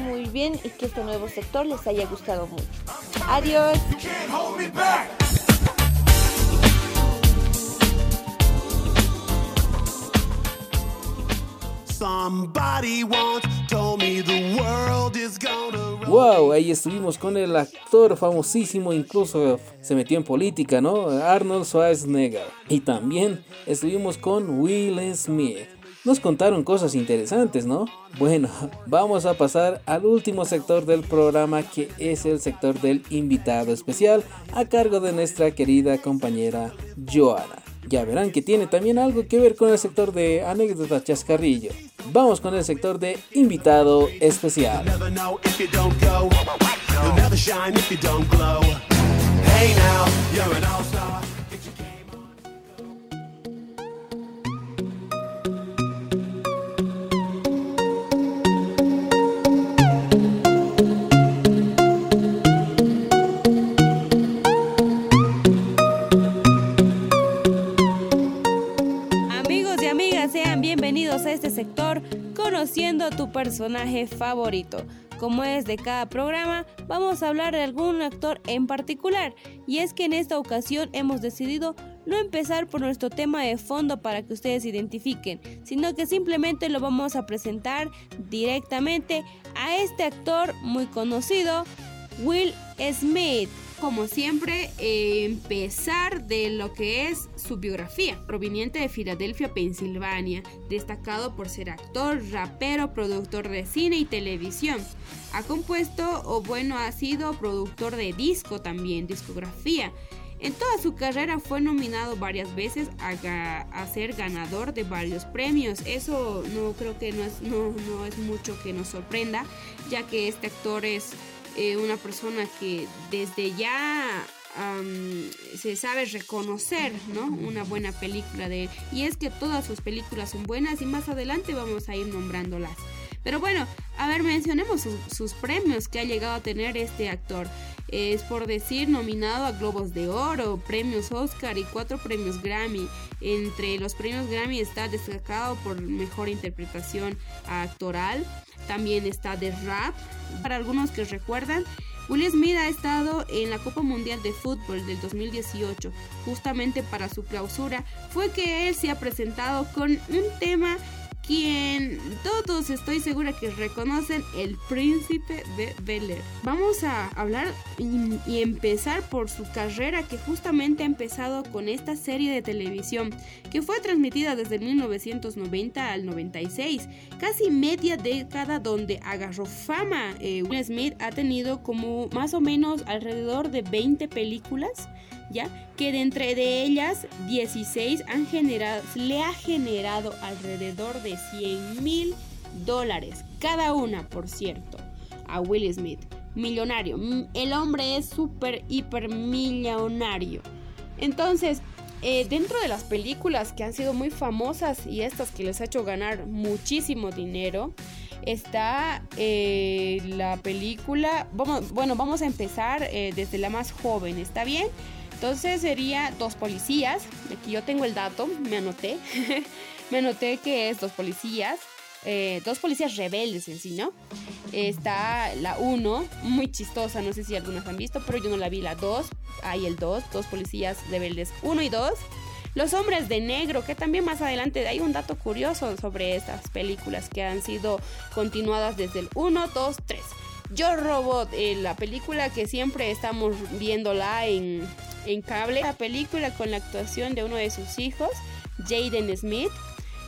muy bien y que este nuevo sector les haya gustado mucho. Adiós. Wow, ahí estuvimos con el actor famosísimo, incluso se metió en política, ¿no? Arnold Schwarzenegger. Y también estuvimos con Will Smith. Nos contaron cosas interesantes, ¿no? Bueno, vamos a pasar al último sector del programa que es el sector del invitado especial a cargo de nuestra querida compañera Joana. Ya verán que tiene también algo que ver con el sector de anécdotas chascarrillo. Vamos con el sector de invitado especial. Hey now, you're an conociendo a tu personaje favorito. Como es de cada programa, vamos a hablar de algún actor en particular. Y es que en esta ocasión hemos decidido no empezar por nuestro tema de fondo para que ustedes identifiquen, sino que simplemente lo vamos a presentar directamente a este actor muy conocido, Will Smith. Como siempre, eh, empezar de lo que es su biografía, proveniente de Filadelfia, Pensilvania, destacado por ser actor, rapero, productor de cine y televisión. Ha compuesto, o bueno, ha sido productor de disco también, discografía. En toda su carrera fue nominado varias veces a, ga- a ser ganador de varios premios. Eso no creo que no es, no, no es mucho que nos sorprenda, ya que este actor es eh, una persona que desde ya am, se sabe reconocer, ¿no? Una buena película de él. Y es que todas sus películas son buenas y más adelante vamos a ir nombrándolas. Pero bueno, a ver, mencionemos sus, premios que ha llegado a tener este actor. Es por decir, nominado a Globos de Oro, premios Oscar y cuatro premios Grammy. Entre los premios Grammy está destacado por mejor interpretación actoral. También está de rap. Para algunos que recuerdan, Will Smith ha estado en la Copa Mundial de Fútbol del 2018. Justamente para su clausura fue que él se ha presentado con un tema quien todos estoy segura que reconocen el príncipe de Bel Air. Vamos a hablar y, empezar por su carrera que justamente ha empezado con esta serie de televisión que fue transmitida desde 1990 al 96, casi media década donde agarró fama. Eh, Will Smith ha tenido como más o menos alrededor de 20 películas Que de entre de ellas 16 han generado, le ha generado alrededor de 100 mil dólares, cada una, por cierto, a Will Smith. Millonario, el hombre es súper, hiper millonario. Entonces, eh, dentro de las películas que han sido muy famosas y estas que les ha hecho ganar muchísimo dinero, está eh, la película, bueno, vamos a empezar eh, desde la más joven, ¿está bien? Entonces sería dos policías. Aquí yo tengo el dato, me anoté. me anoté que es dos policías. eh, dos policías rebeldes en sí, ¿no? Está la 1, muy chistosa, no sé si algunas han visto, pero yo no la vi. La 2, hay el 2, dos policías rebeldes 1 y 2. Los hombres de negro, que también más adelante hay un dato curioso sobre estas películas que han sido continuadas desde el 1, 2, 3. Yo Robot, eh, la película que siempre estamos viéndola en, en cable, la película con la actuación de uno de sus hijos, Jaden Smith,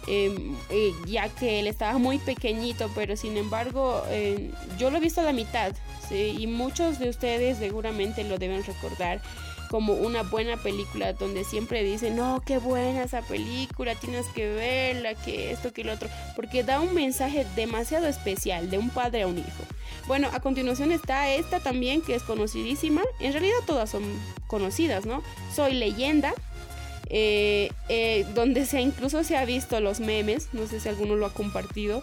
eh, eh, ya que él estaba muy pequeñito, pero sin embargo eh, yo lo he visto a la mitad y muchos de ustedes seguramente lo deben recordar como una buena película donde siempre dicen, no, qué buena esa película, tienes que verla, que esto, que lo otro, porque da un mensaje demasiado especial de un padre a un hijo. Bueno, a continuación está esta también que es conocidísima, en realidad todas son conocidas, ¿no? Soy leyenda, eh, eh, donde se, incluso se ha visto los memes, no sé si alguno lo ha compartido,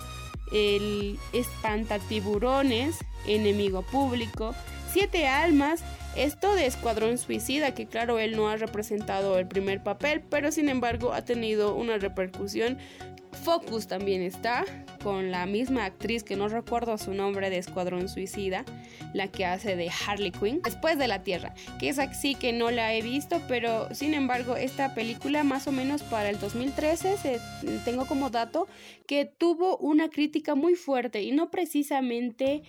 el espantatiburones, enemigo público, siete almas, esto de Escuadrón Suicida, que claro, él no ha representado el primer papel, pero sin embargo ha tenido una repercusión Focus también está, con la misma actriz que no recuerdo su nombre de Escuadrón Suicida, la que hace de Harley Quinn, después de la Tierra, que es así que no la he visto, pero sin embargo esta película más o menos para el 2013, tengo como dato, que tuvo una crítica muy fuerte y no precisamente,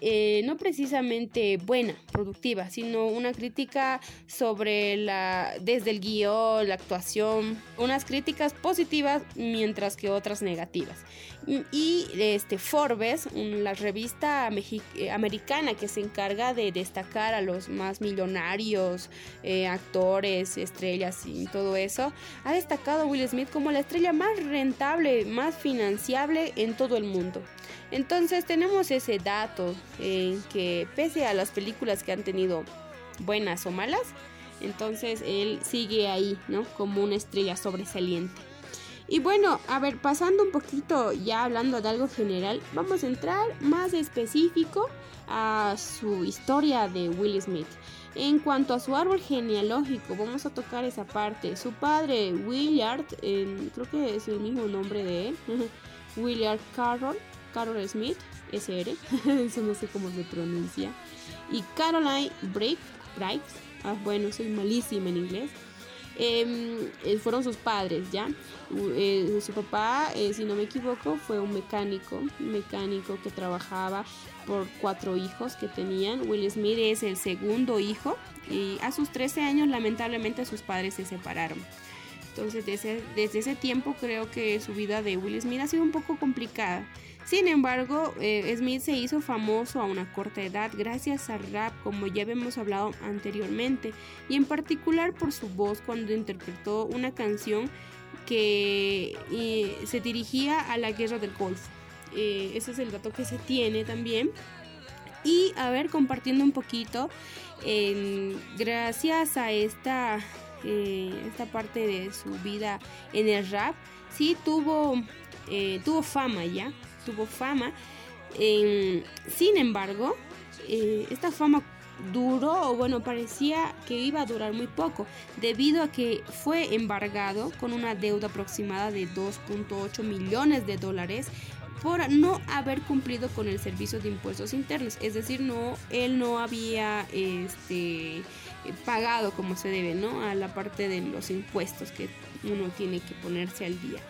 eh, no precisamente buena, productiva, sino una crítica sobre la, desde el guion, la actuación, unas críticas positivas mientras que otras negativas. Y este Forbes, la revista eh, americana que se encarga de destacar a los más millonarios, eh, actores, estrellas y todo eso, ha destacado a Will Smith como la estrella más rentable, más financiable en todo el mundo. Entonces tenemos ese dato en que pese a las películas que han tenido buenas o malas, entonces él sigue ahí, ¿no? Como una estrella sobresaliente. Y bueno, a ver, pasando un poquito ya hablando de algo general, vamos a entrar más específico a su historia de Will Smith. En cuanto a su árbol genealógico, vamos a tocar esa parte. Su padre, Willard, creo que es el mismo nombre de él, Willard Carroll, Carroll Smith, SR, eso no sé cómo se pronuncia, y Caroline Bright, ah, bueno, soy malísima en inglés. Em, eh, fueron sus padres, ¿ya? Eh, su papá, eh, si no me equivoco, fue un mecánico, mecánico que trabajaba por cuatro hijos que tenían. Will Smith es el segundo hijo y a sus 13 años lamentablemente sus padres se separaron. Entonces desde, desde ese tiempo creo que su vida de Will Smith ha sido un poco complicada. Sin embargo, eh, Smith se hizo famoso a una corta edad gracias al rap, como ya habíamos hablado anteriormente, y en particular por su voz cuando interpretó una canción que eh, se dirigía a la guerra del Golfo. Eh, ese es el dato que se tiene también. Y a ver, compartiendo un poquito, gracias a esta, esta parte de su vida en el rap, sí tuvo, tuvo fama ya, tuvo fama. sin embargo, eh, esta fama duró, o bueno, parecía que iba a durar muy poco, debido a que fue embargado con una deuda aproximada de 2.8 millones de dólares por no haber cumplido con el servicio de impuestos internos, es decir, no él no había este pagado como se debe, ¿no? A la parte de los impuestos que uno tiene que ponerse al día.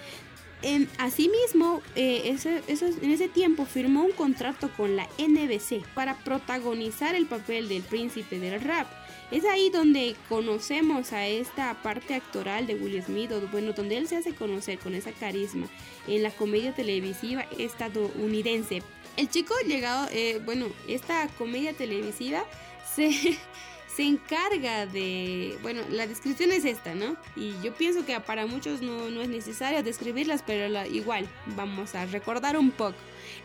En, asimismo, eh, en ese tiempo firmó un contrato con la NBC para protagonizar el papel del príncipe del rap. Es ahí donde conocemos a esta parte actoral de Will Smith, bueno, donde él se hace conocer con esa carisma en la comedia televisiva estadounidense. El chico llegado, eh, bueno, esta comedia televisiva se, se encarga de, bueno, la descripción es esta, ¿no? Y yo pienso que para muchos no, es necesario describirlas, pero igual vamos a recordar un poco.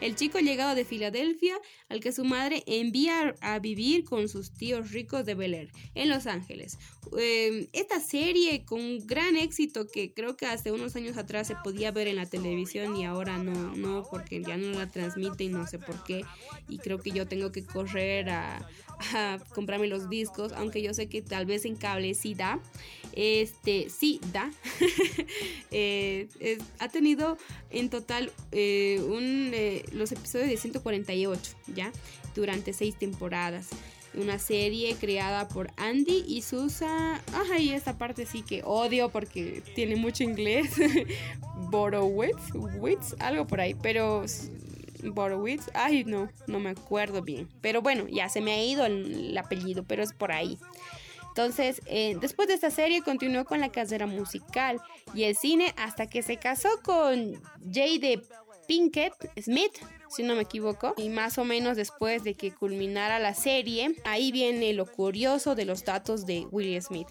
El chico llegado de Filadelfia, al que su madre envía a vivir con sus tíos ricos de Bel Air, en Los Ángeles. Em, esta serie con gran éxito que creo que hace unos años atrás se podía ver en la televisión y ahora no, no, porque ya no la transmiten, no sé por qué. Y creo que yo tengo que correr a, comprarme los discos, aunque yo sé que tal vez en cable sí. Este, sí da. Eh, ha tenido en total eh, un... Eh, los episodios de 148, ¿ya? Durante seis temporadas. Una serie creada por Andy y Susa. Ajá, y esta parte sí que odio porque tiene mucho inglés. Borowitz, Witz, algo por ahí, pero Borowitz, ay no, no me acuerdo bien. Pero bueno, ya se me ha ido el, apellido, pero es por ahí. Entonces, eh, después de esta serie continuó con la carrera musical y el cine hasta que se casó con Jade Pinkett Smith, si no me equivoco, y más o menos después de que culminara la serie, ahí viene lo curioso de los datos de Will Smith.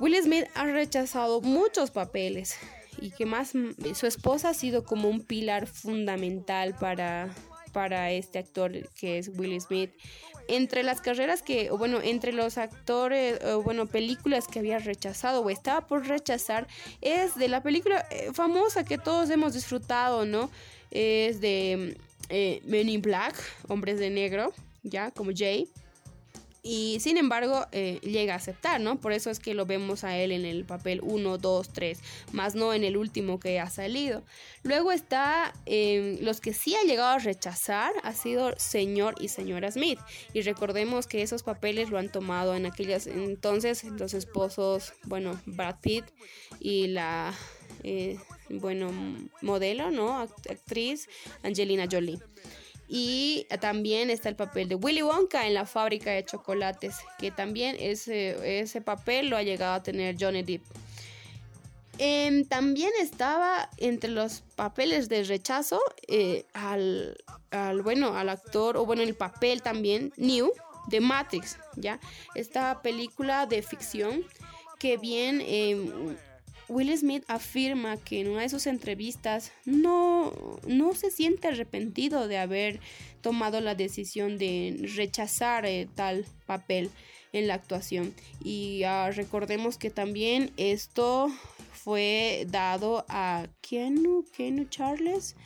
Will Smith ha rechazado muchos papeles y que más su esposa ha sido como un pilar fundamental para para este actor que es Will Smith. Entre las carreras que, bueno, entre los actores, bueno, películas que había rechazado o estaba por rechazar, es de la película eh, famosa que todos hemos disfrutado, ¿no? Es de eh, Men in Black, Hombres de Negro, ya, como Jay. Y sin embargo eh, llega a aceptar, ¿no? Por eso es que lo vemos a él en el papel 1, 2, 3, más no en el último que ha salido. Luego está eh, los que sí ha llegado a rechazar, ha sido señor y señora Smith. Y recordemos que esos papeles lo han tomado en aquellas entonces los esposos, bueno, Brad Pitt y la, eh, bueno, modelo, ¿no? Actriz Angelina Jolie. Y también está el papel de Willy Wonka en la fábrica de chocolates, que también ese, ese papel lo ha llegado a tener Johnny Depp. Em, también estaba entre los papeles de rechazo eh, al, al, bueno, al actor, o bueno, el papel también, New, de Matrix, ¿ya? Esta película de ficción que bien em, Will Smith afirma que en una de sus entrevistas no, no se siente arrepentido de haber tomado la decisión de rechazar eh, tal papel en la actuación. Y ah, recordemos que también esto fue dado a Kenu, Kenu Charles,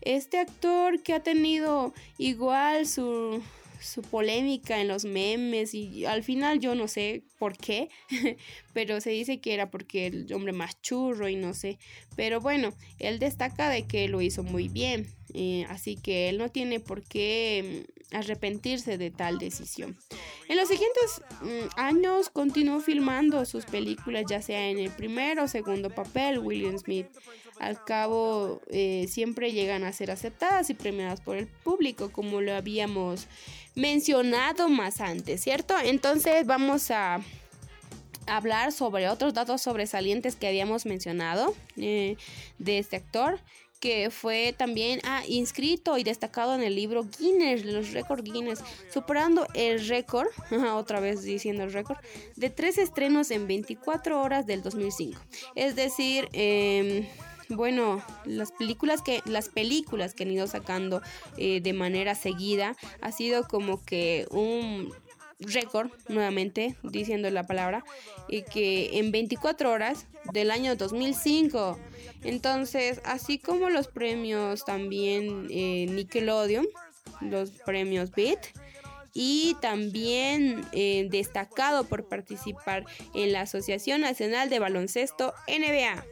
este actor que ha tenido igual su su polémica en los memes y al final yo no sé por qué, pero se dice que era porque el hombre más churro y no sé, pero bueno, él destaca de que lo hizo muy bien, eh, así que él no tiene por qué mm, arrepentirse de tal decisión. En los siguientes mm, años continuó filmando sus películas, ya sea en el primer o segundo papel, William Smith. Al cabo, eh, siempre llegan a ser aceptadas y premiadas por el público, como lo habíamos mencionado más antes, ¿cierto? Entonces vamos a hablar sobre otros datos sobresalientes que habíamos mencionado eh, de este actor que fue también ah, inscrito y destacado en el libro Guinness, los récords Guinness, superando el récord, otra vez diciendo el récord, de tres estrenos en 24 horas del 2005. Es decir, eh, bueno, las películas que las películas que han ido sacando eh, de manera seguida ha sido como que un récord, nuevamente diciendo la palabra, y que en 24 horas del año 2005. Entonces, así como los premios también eh, Nickelodeon, los premios Beat, y también eh, destacado por participar en la Asociación Nacional de Baloncesto NBA.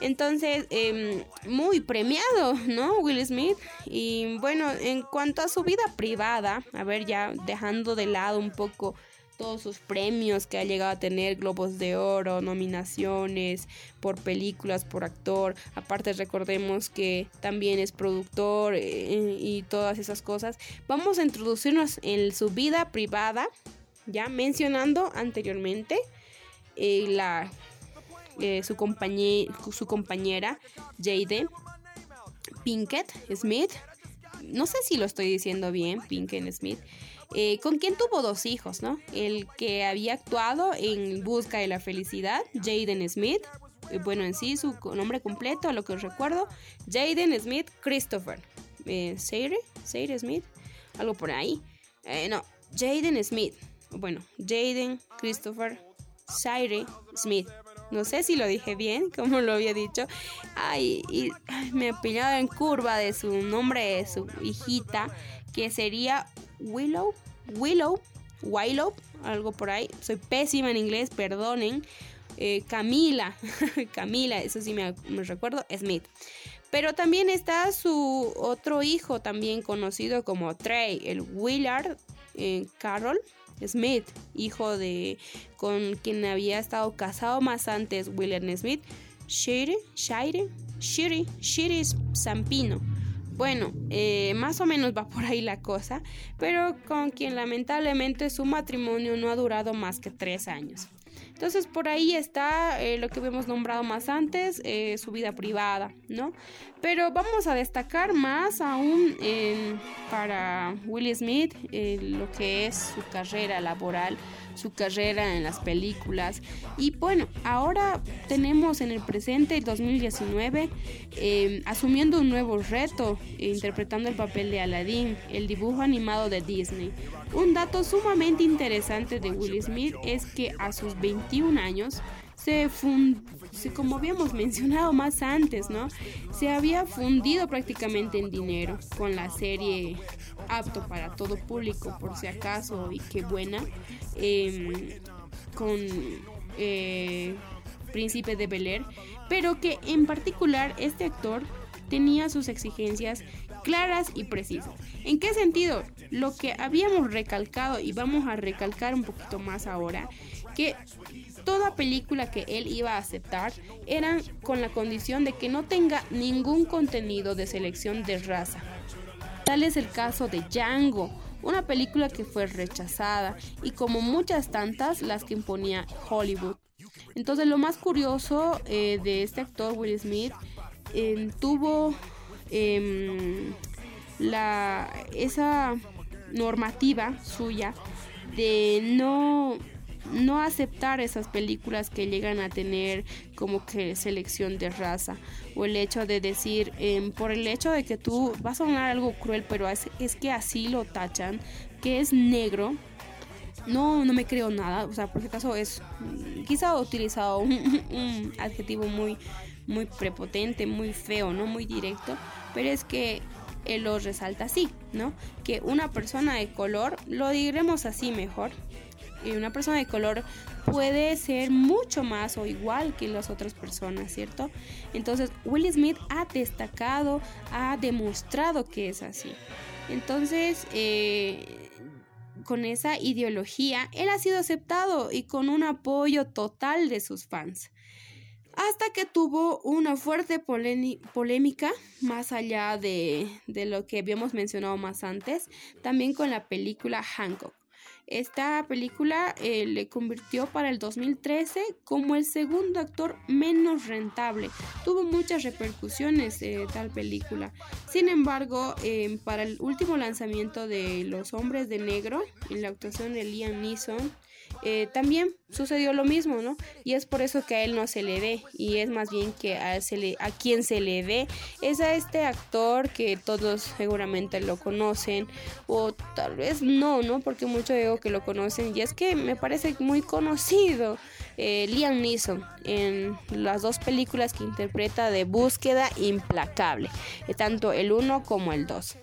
Entonces, em, muy premiado, ¿no? Will Smith. Y bueno, en cuanto a su vida privada, a ver, ya dejando de lado un poco todos sus premios que ha llegado a tener, globos de oro, nominaciones por películas, por actor. Aparte recordemos que también es productor eh, y todas esas cosas. Vamos a introducirnos en su vida privada, ya mencionando anteriormente eh, la eh, su, su compañera Jade Pinkett Smith. No sé si lo estoy diciendo bien, Pinkett Smith. Eh, con quien tuvo dos hijos, ¿no? El que había actuado en Busca de la Felicidad, Jaden Smith. Eh, bueno, en sí, su nombre completo, a lo que os recuerdo, Jaden Smith Christopher. Eh, Seire, Smith, algo por ahí. no, Jaden Smith. Bueno, Jaden Christopher Saire Smith. No sé si lo dije bien, como lo había dicho. Ay, y me he pillado en curva de su nombre de su hijita, que sería Willow. Willow. Willow, algo por ahí. Soy pésima en inglés, perdonen. Eh, Camila, Camila, eso sí me, recuerdo, Smith. Pero también está su otro hijo, también conocido como Trey, el Willard eh, Carroll Smith, hijo de con quien había estado casado más antes William Smith, Shiri, Shire, Shiri, Shiri Zampino. Bueno, eh, más o menos va por ahí la cosa, pero con quien lamentablemente su matrimonio no ha durado más que tres años. Entonces por ahí está eh, lo que hemos nombrado más antes, eh, su vida privada, ¿no? Pero vamos a destacar más aún para Will Smith lo que es su carrera laboral su carrera en las películas. Y bueno, ahora tenemos en el presente, el 2019, em, asumiendo un nuevo reto, interpretando el papel de Aladdin, el dibujo animado de Disney. Un dato sumamente interesante de Will Smith es que a sus 21 años, se, se, como habíamos mencionado más antes, ¿no? Se había fundido prácticamente en dinero con la serie apto para todo público, por si acaso, y qué buena, em, con eh, Príncipe de Bel Air, pero que en particular este actor tenía sus exigencias claras y precisas. ¿En qué sentido? Lo que habíamos recalcado y vamos a recalcar un poquito más ahora, que toda película que él iba a aceptar eran con la condición de que no tenga ningún contenido de selección de raza. Tal es el caso de Django, una película que fue rechazada y como muchas tantas las que imponía Hollywood. Entonces lo más curioso eh, de este actor Will Smith eh, tuvo em, la, esa normativa suya de no no aceptar esas películas que llegan a tener como que selección de raza. O el hecho de decir em, por el hecho de que tú vas a sonar algo cruel pero es, es que así lo tachan que es negro no, no me creo nada, o sea, por si acaso es, quizá he utilizado un, adjetivo muy, muy prepotente, muy feo, no muy directo, pero es que él lo resalta así, ¿no? Que una persona de color, lo diremos así mejor, y una persona de color puede ser mucho más o igual que las otras personas, ¿cierto? Entonces, Will Smith ha destacado, ha demostrado que es así. Entonces, eh, con esa ideología, él ha sido aceptado y con un apoyo total de sus fans. Hasta que tuvo una fuerte polémica, más allá de, lo que habíamos mencionado más antes, también con la película Hancock. Esta película eh, le convirtió para el 2013 como el segundo actor menos rentable. Tuvo muchas repercusiones eh, tal película. Sin embargo, eh, para el último lanzamiento de Los Hombres de Negro, en la actuación de Liam Neeson, eh, también sucedió lo mismo, ¿no? Y es por eso que a él no se le ve, y es más bien que a, se a quien se le ve es a este actor que todos seguramente lo conocen, o tal vez no, ¿no? Porque muchos digo que lo conocen, y es que me parece muy conocido. Eh, Liam Neeson en las dos películas que interpreta de Búsqueda Implacable, eh, tanto el 1 como el 2.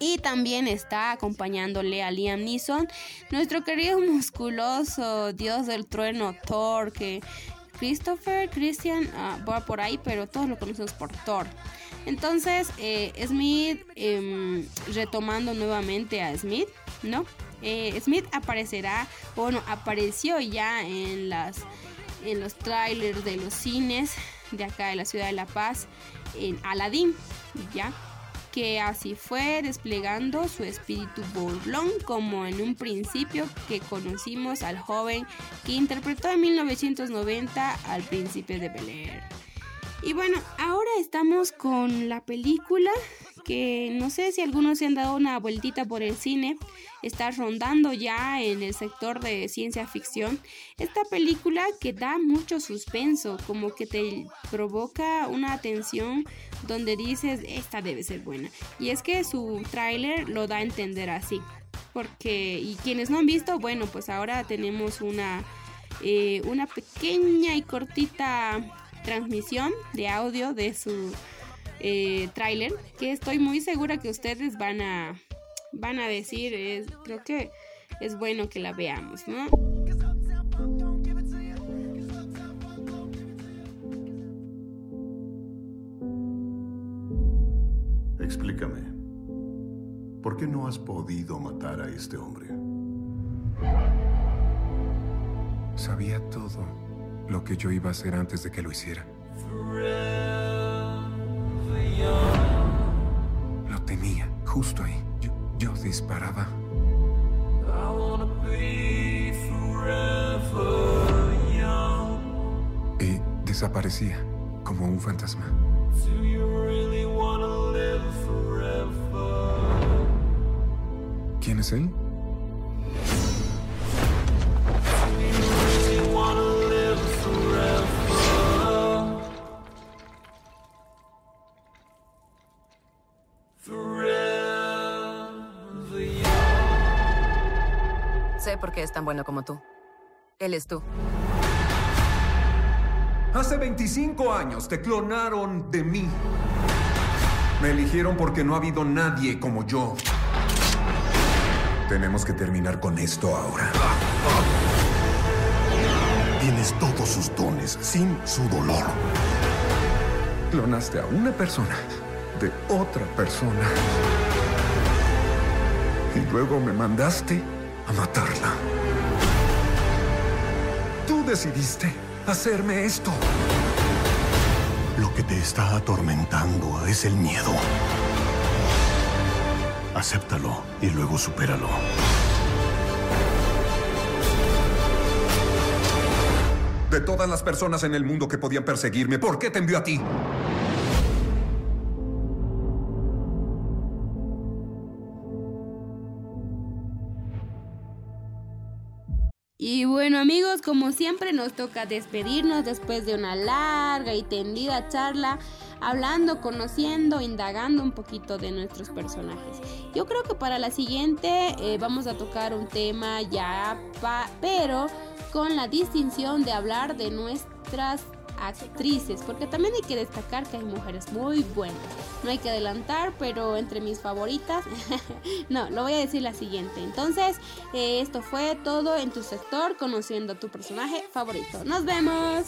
Y también está acompañándole a Liam Neeson, nuestro querido musculoso dios del trueno Thor, que Christopher, Christian ah, va por ahí, pero todos lo conocemos por Thor. Entonces, eh, Smith, em, retomando nuevamente a Smith, ¿no? Eh, Smith aparecerá, bueno, apareció ya en las en los trailers de los cines de acá de la ciudad de La Paz, en Aladdin, ¿ya? Que así fue desplegando su espíritu burlón como en un principio que conocimos al joven que interpretó en 1990 al príncipe de Bel Air. Y bueno, ahora estamos con la película que no sé si algunos se han dado una vueltita por el cine, está rondando ya en el sector de ciencia ficción. Esta película que da mucho suspenso, como que te provoca una atención donde dices, esta debe ser buena. Y es que su tráiler lo da a entender así. Porque, y quienes no han visto, bueno, pues ahora tenemos una, eh, una pequeña y cortita transmisión de audio de su eh, tráiler que estoy muy segura que ustedes van a van a decir creo que es bueno que la veamos no explícame ¿por qué no has podido matar a este hombre? sabía todo lo que yo iba a hacer antes de que lo hiciera lo tenía, justo ahí. Yo, disparaba. Y desaparecía como un fantasma. ¿Quién es él? Es tan bueno como tú. Él es tú. Hace 25 años te clonaron de mí. Me eligieron porque no ha habido nadie como yo. Tenemos que terminar con esto ahora. Tienes todos sus dones sin su dolor. Clonaste a una persona de otra persona. Y luego me mandaste a matarla. Tú decidiste hacerme esto. Lo que te está atormentando es el miedo. Acéptalo y luego supéralo. De todas las personas en el mundo que podían perseguirme, ¿por qué te envió a ti? Como siempre nos toca despedirnos después de una larga y tendida charla, hablando, conociendo, indagando un poquito de nuestros personajes. Yo creo que para la siguiente eh, vamos a tocar un tema ya, pero con la distinción de hablar de nuestras actrices, porque también hay que destacar que hay mujeres muy buenas. No hay que adelantar, pero entre mis favoritas, no, lo voy a decir la siguiente. Entonces, eh, esto fue todo en tu sector, conociendo tu personaje favorito. Nos vemos.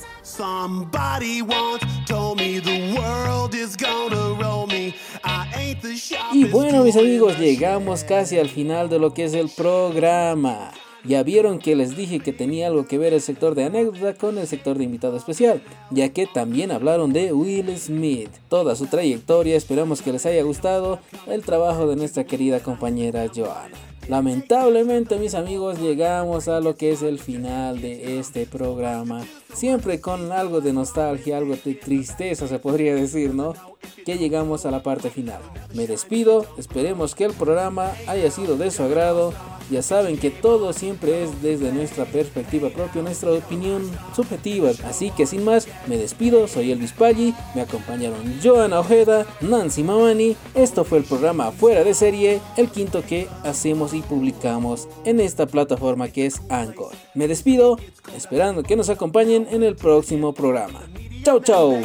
Y bueno, mis amigos, llegamos casi al final de lo que es el programa. Ya vieron que les dije que tenía algo que ver el sector de anécdota con el sector de invitado especial, ya que también hablaron de Will Smith, toda su trayectoria, esperamos que les haya gustado el trabajo de nuestra querida compañera Joana. Lamentablemente mis amigos llegamos a lo que es el final de este programa. Siempre con algo de nostalgia, algo de tristeza se podría decir, ¿no? Que llegamos a la parte final. Me despido, esperemos que el programa haya sido de su agrado ya saben que todo siempre es desde nuestra perspectiva propia, nuestra opinión subjetiva. Así que sin más, me despido, soy Elvis Paggi, me acompañaron Joana Ojeda, Nancy Mamani. Esto fue el programa Fuera de Serie, el quinto que hacemos publicamos en esta plataforma que es Anchor. Me despido, esperando que nos acompañen en el próximo programa. Chau, chau.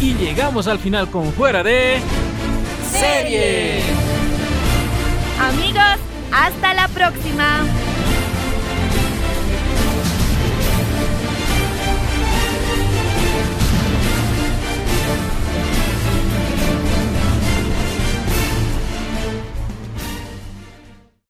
Y llegamos al final con fuera de serie. Amigos, hasta la próxima.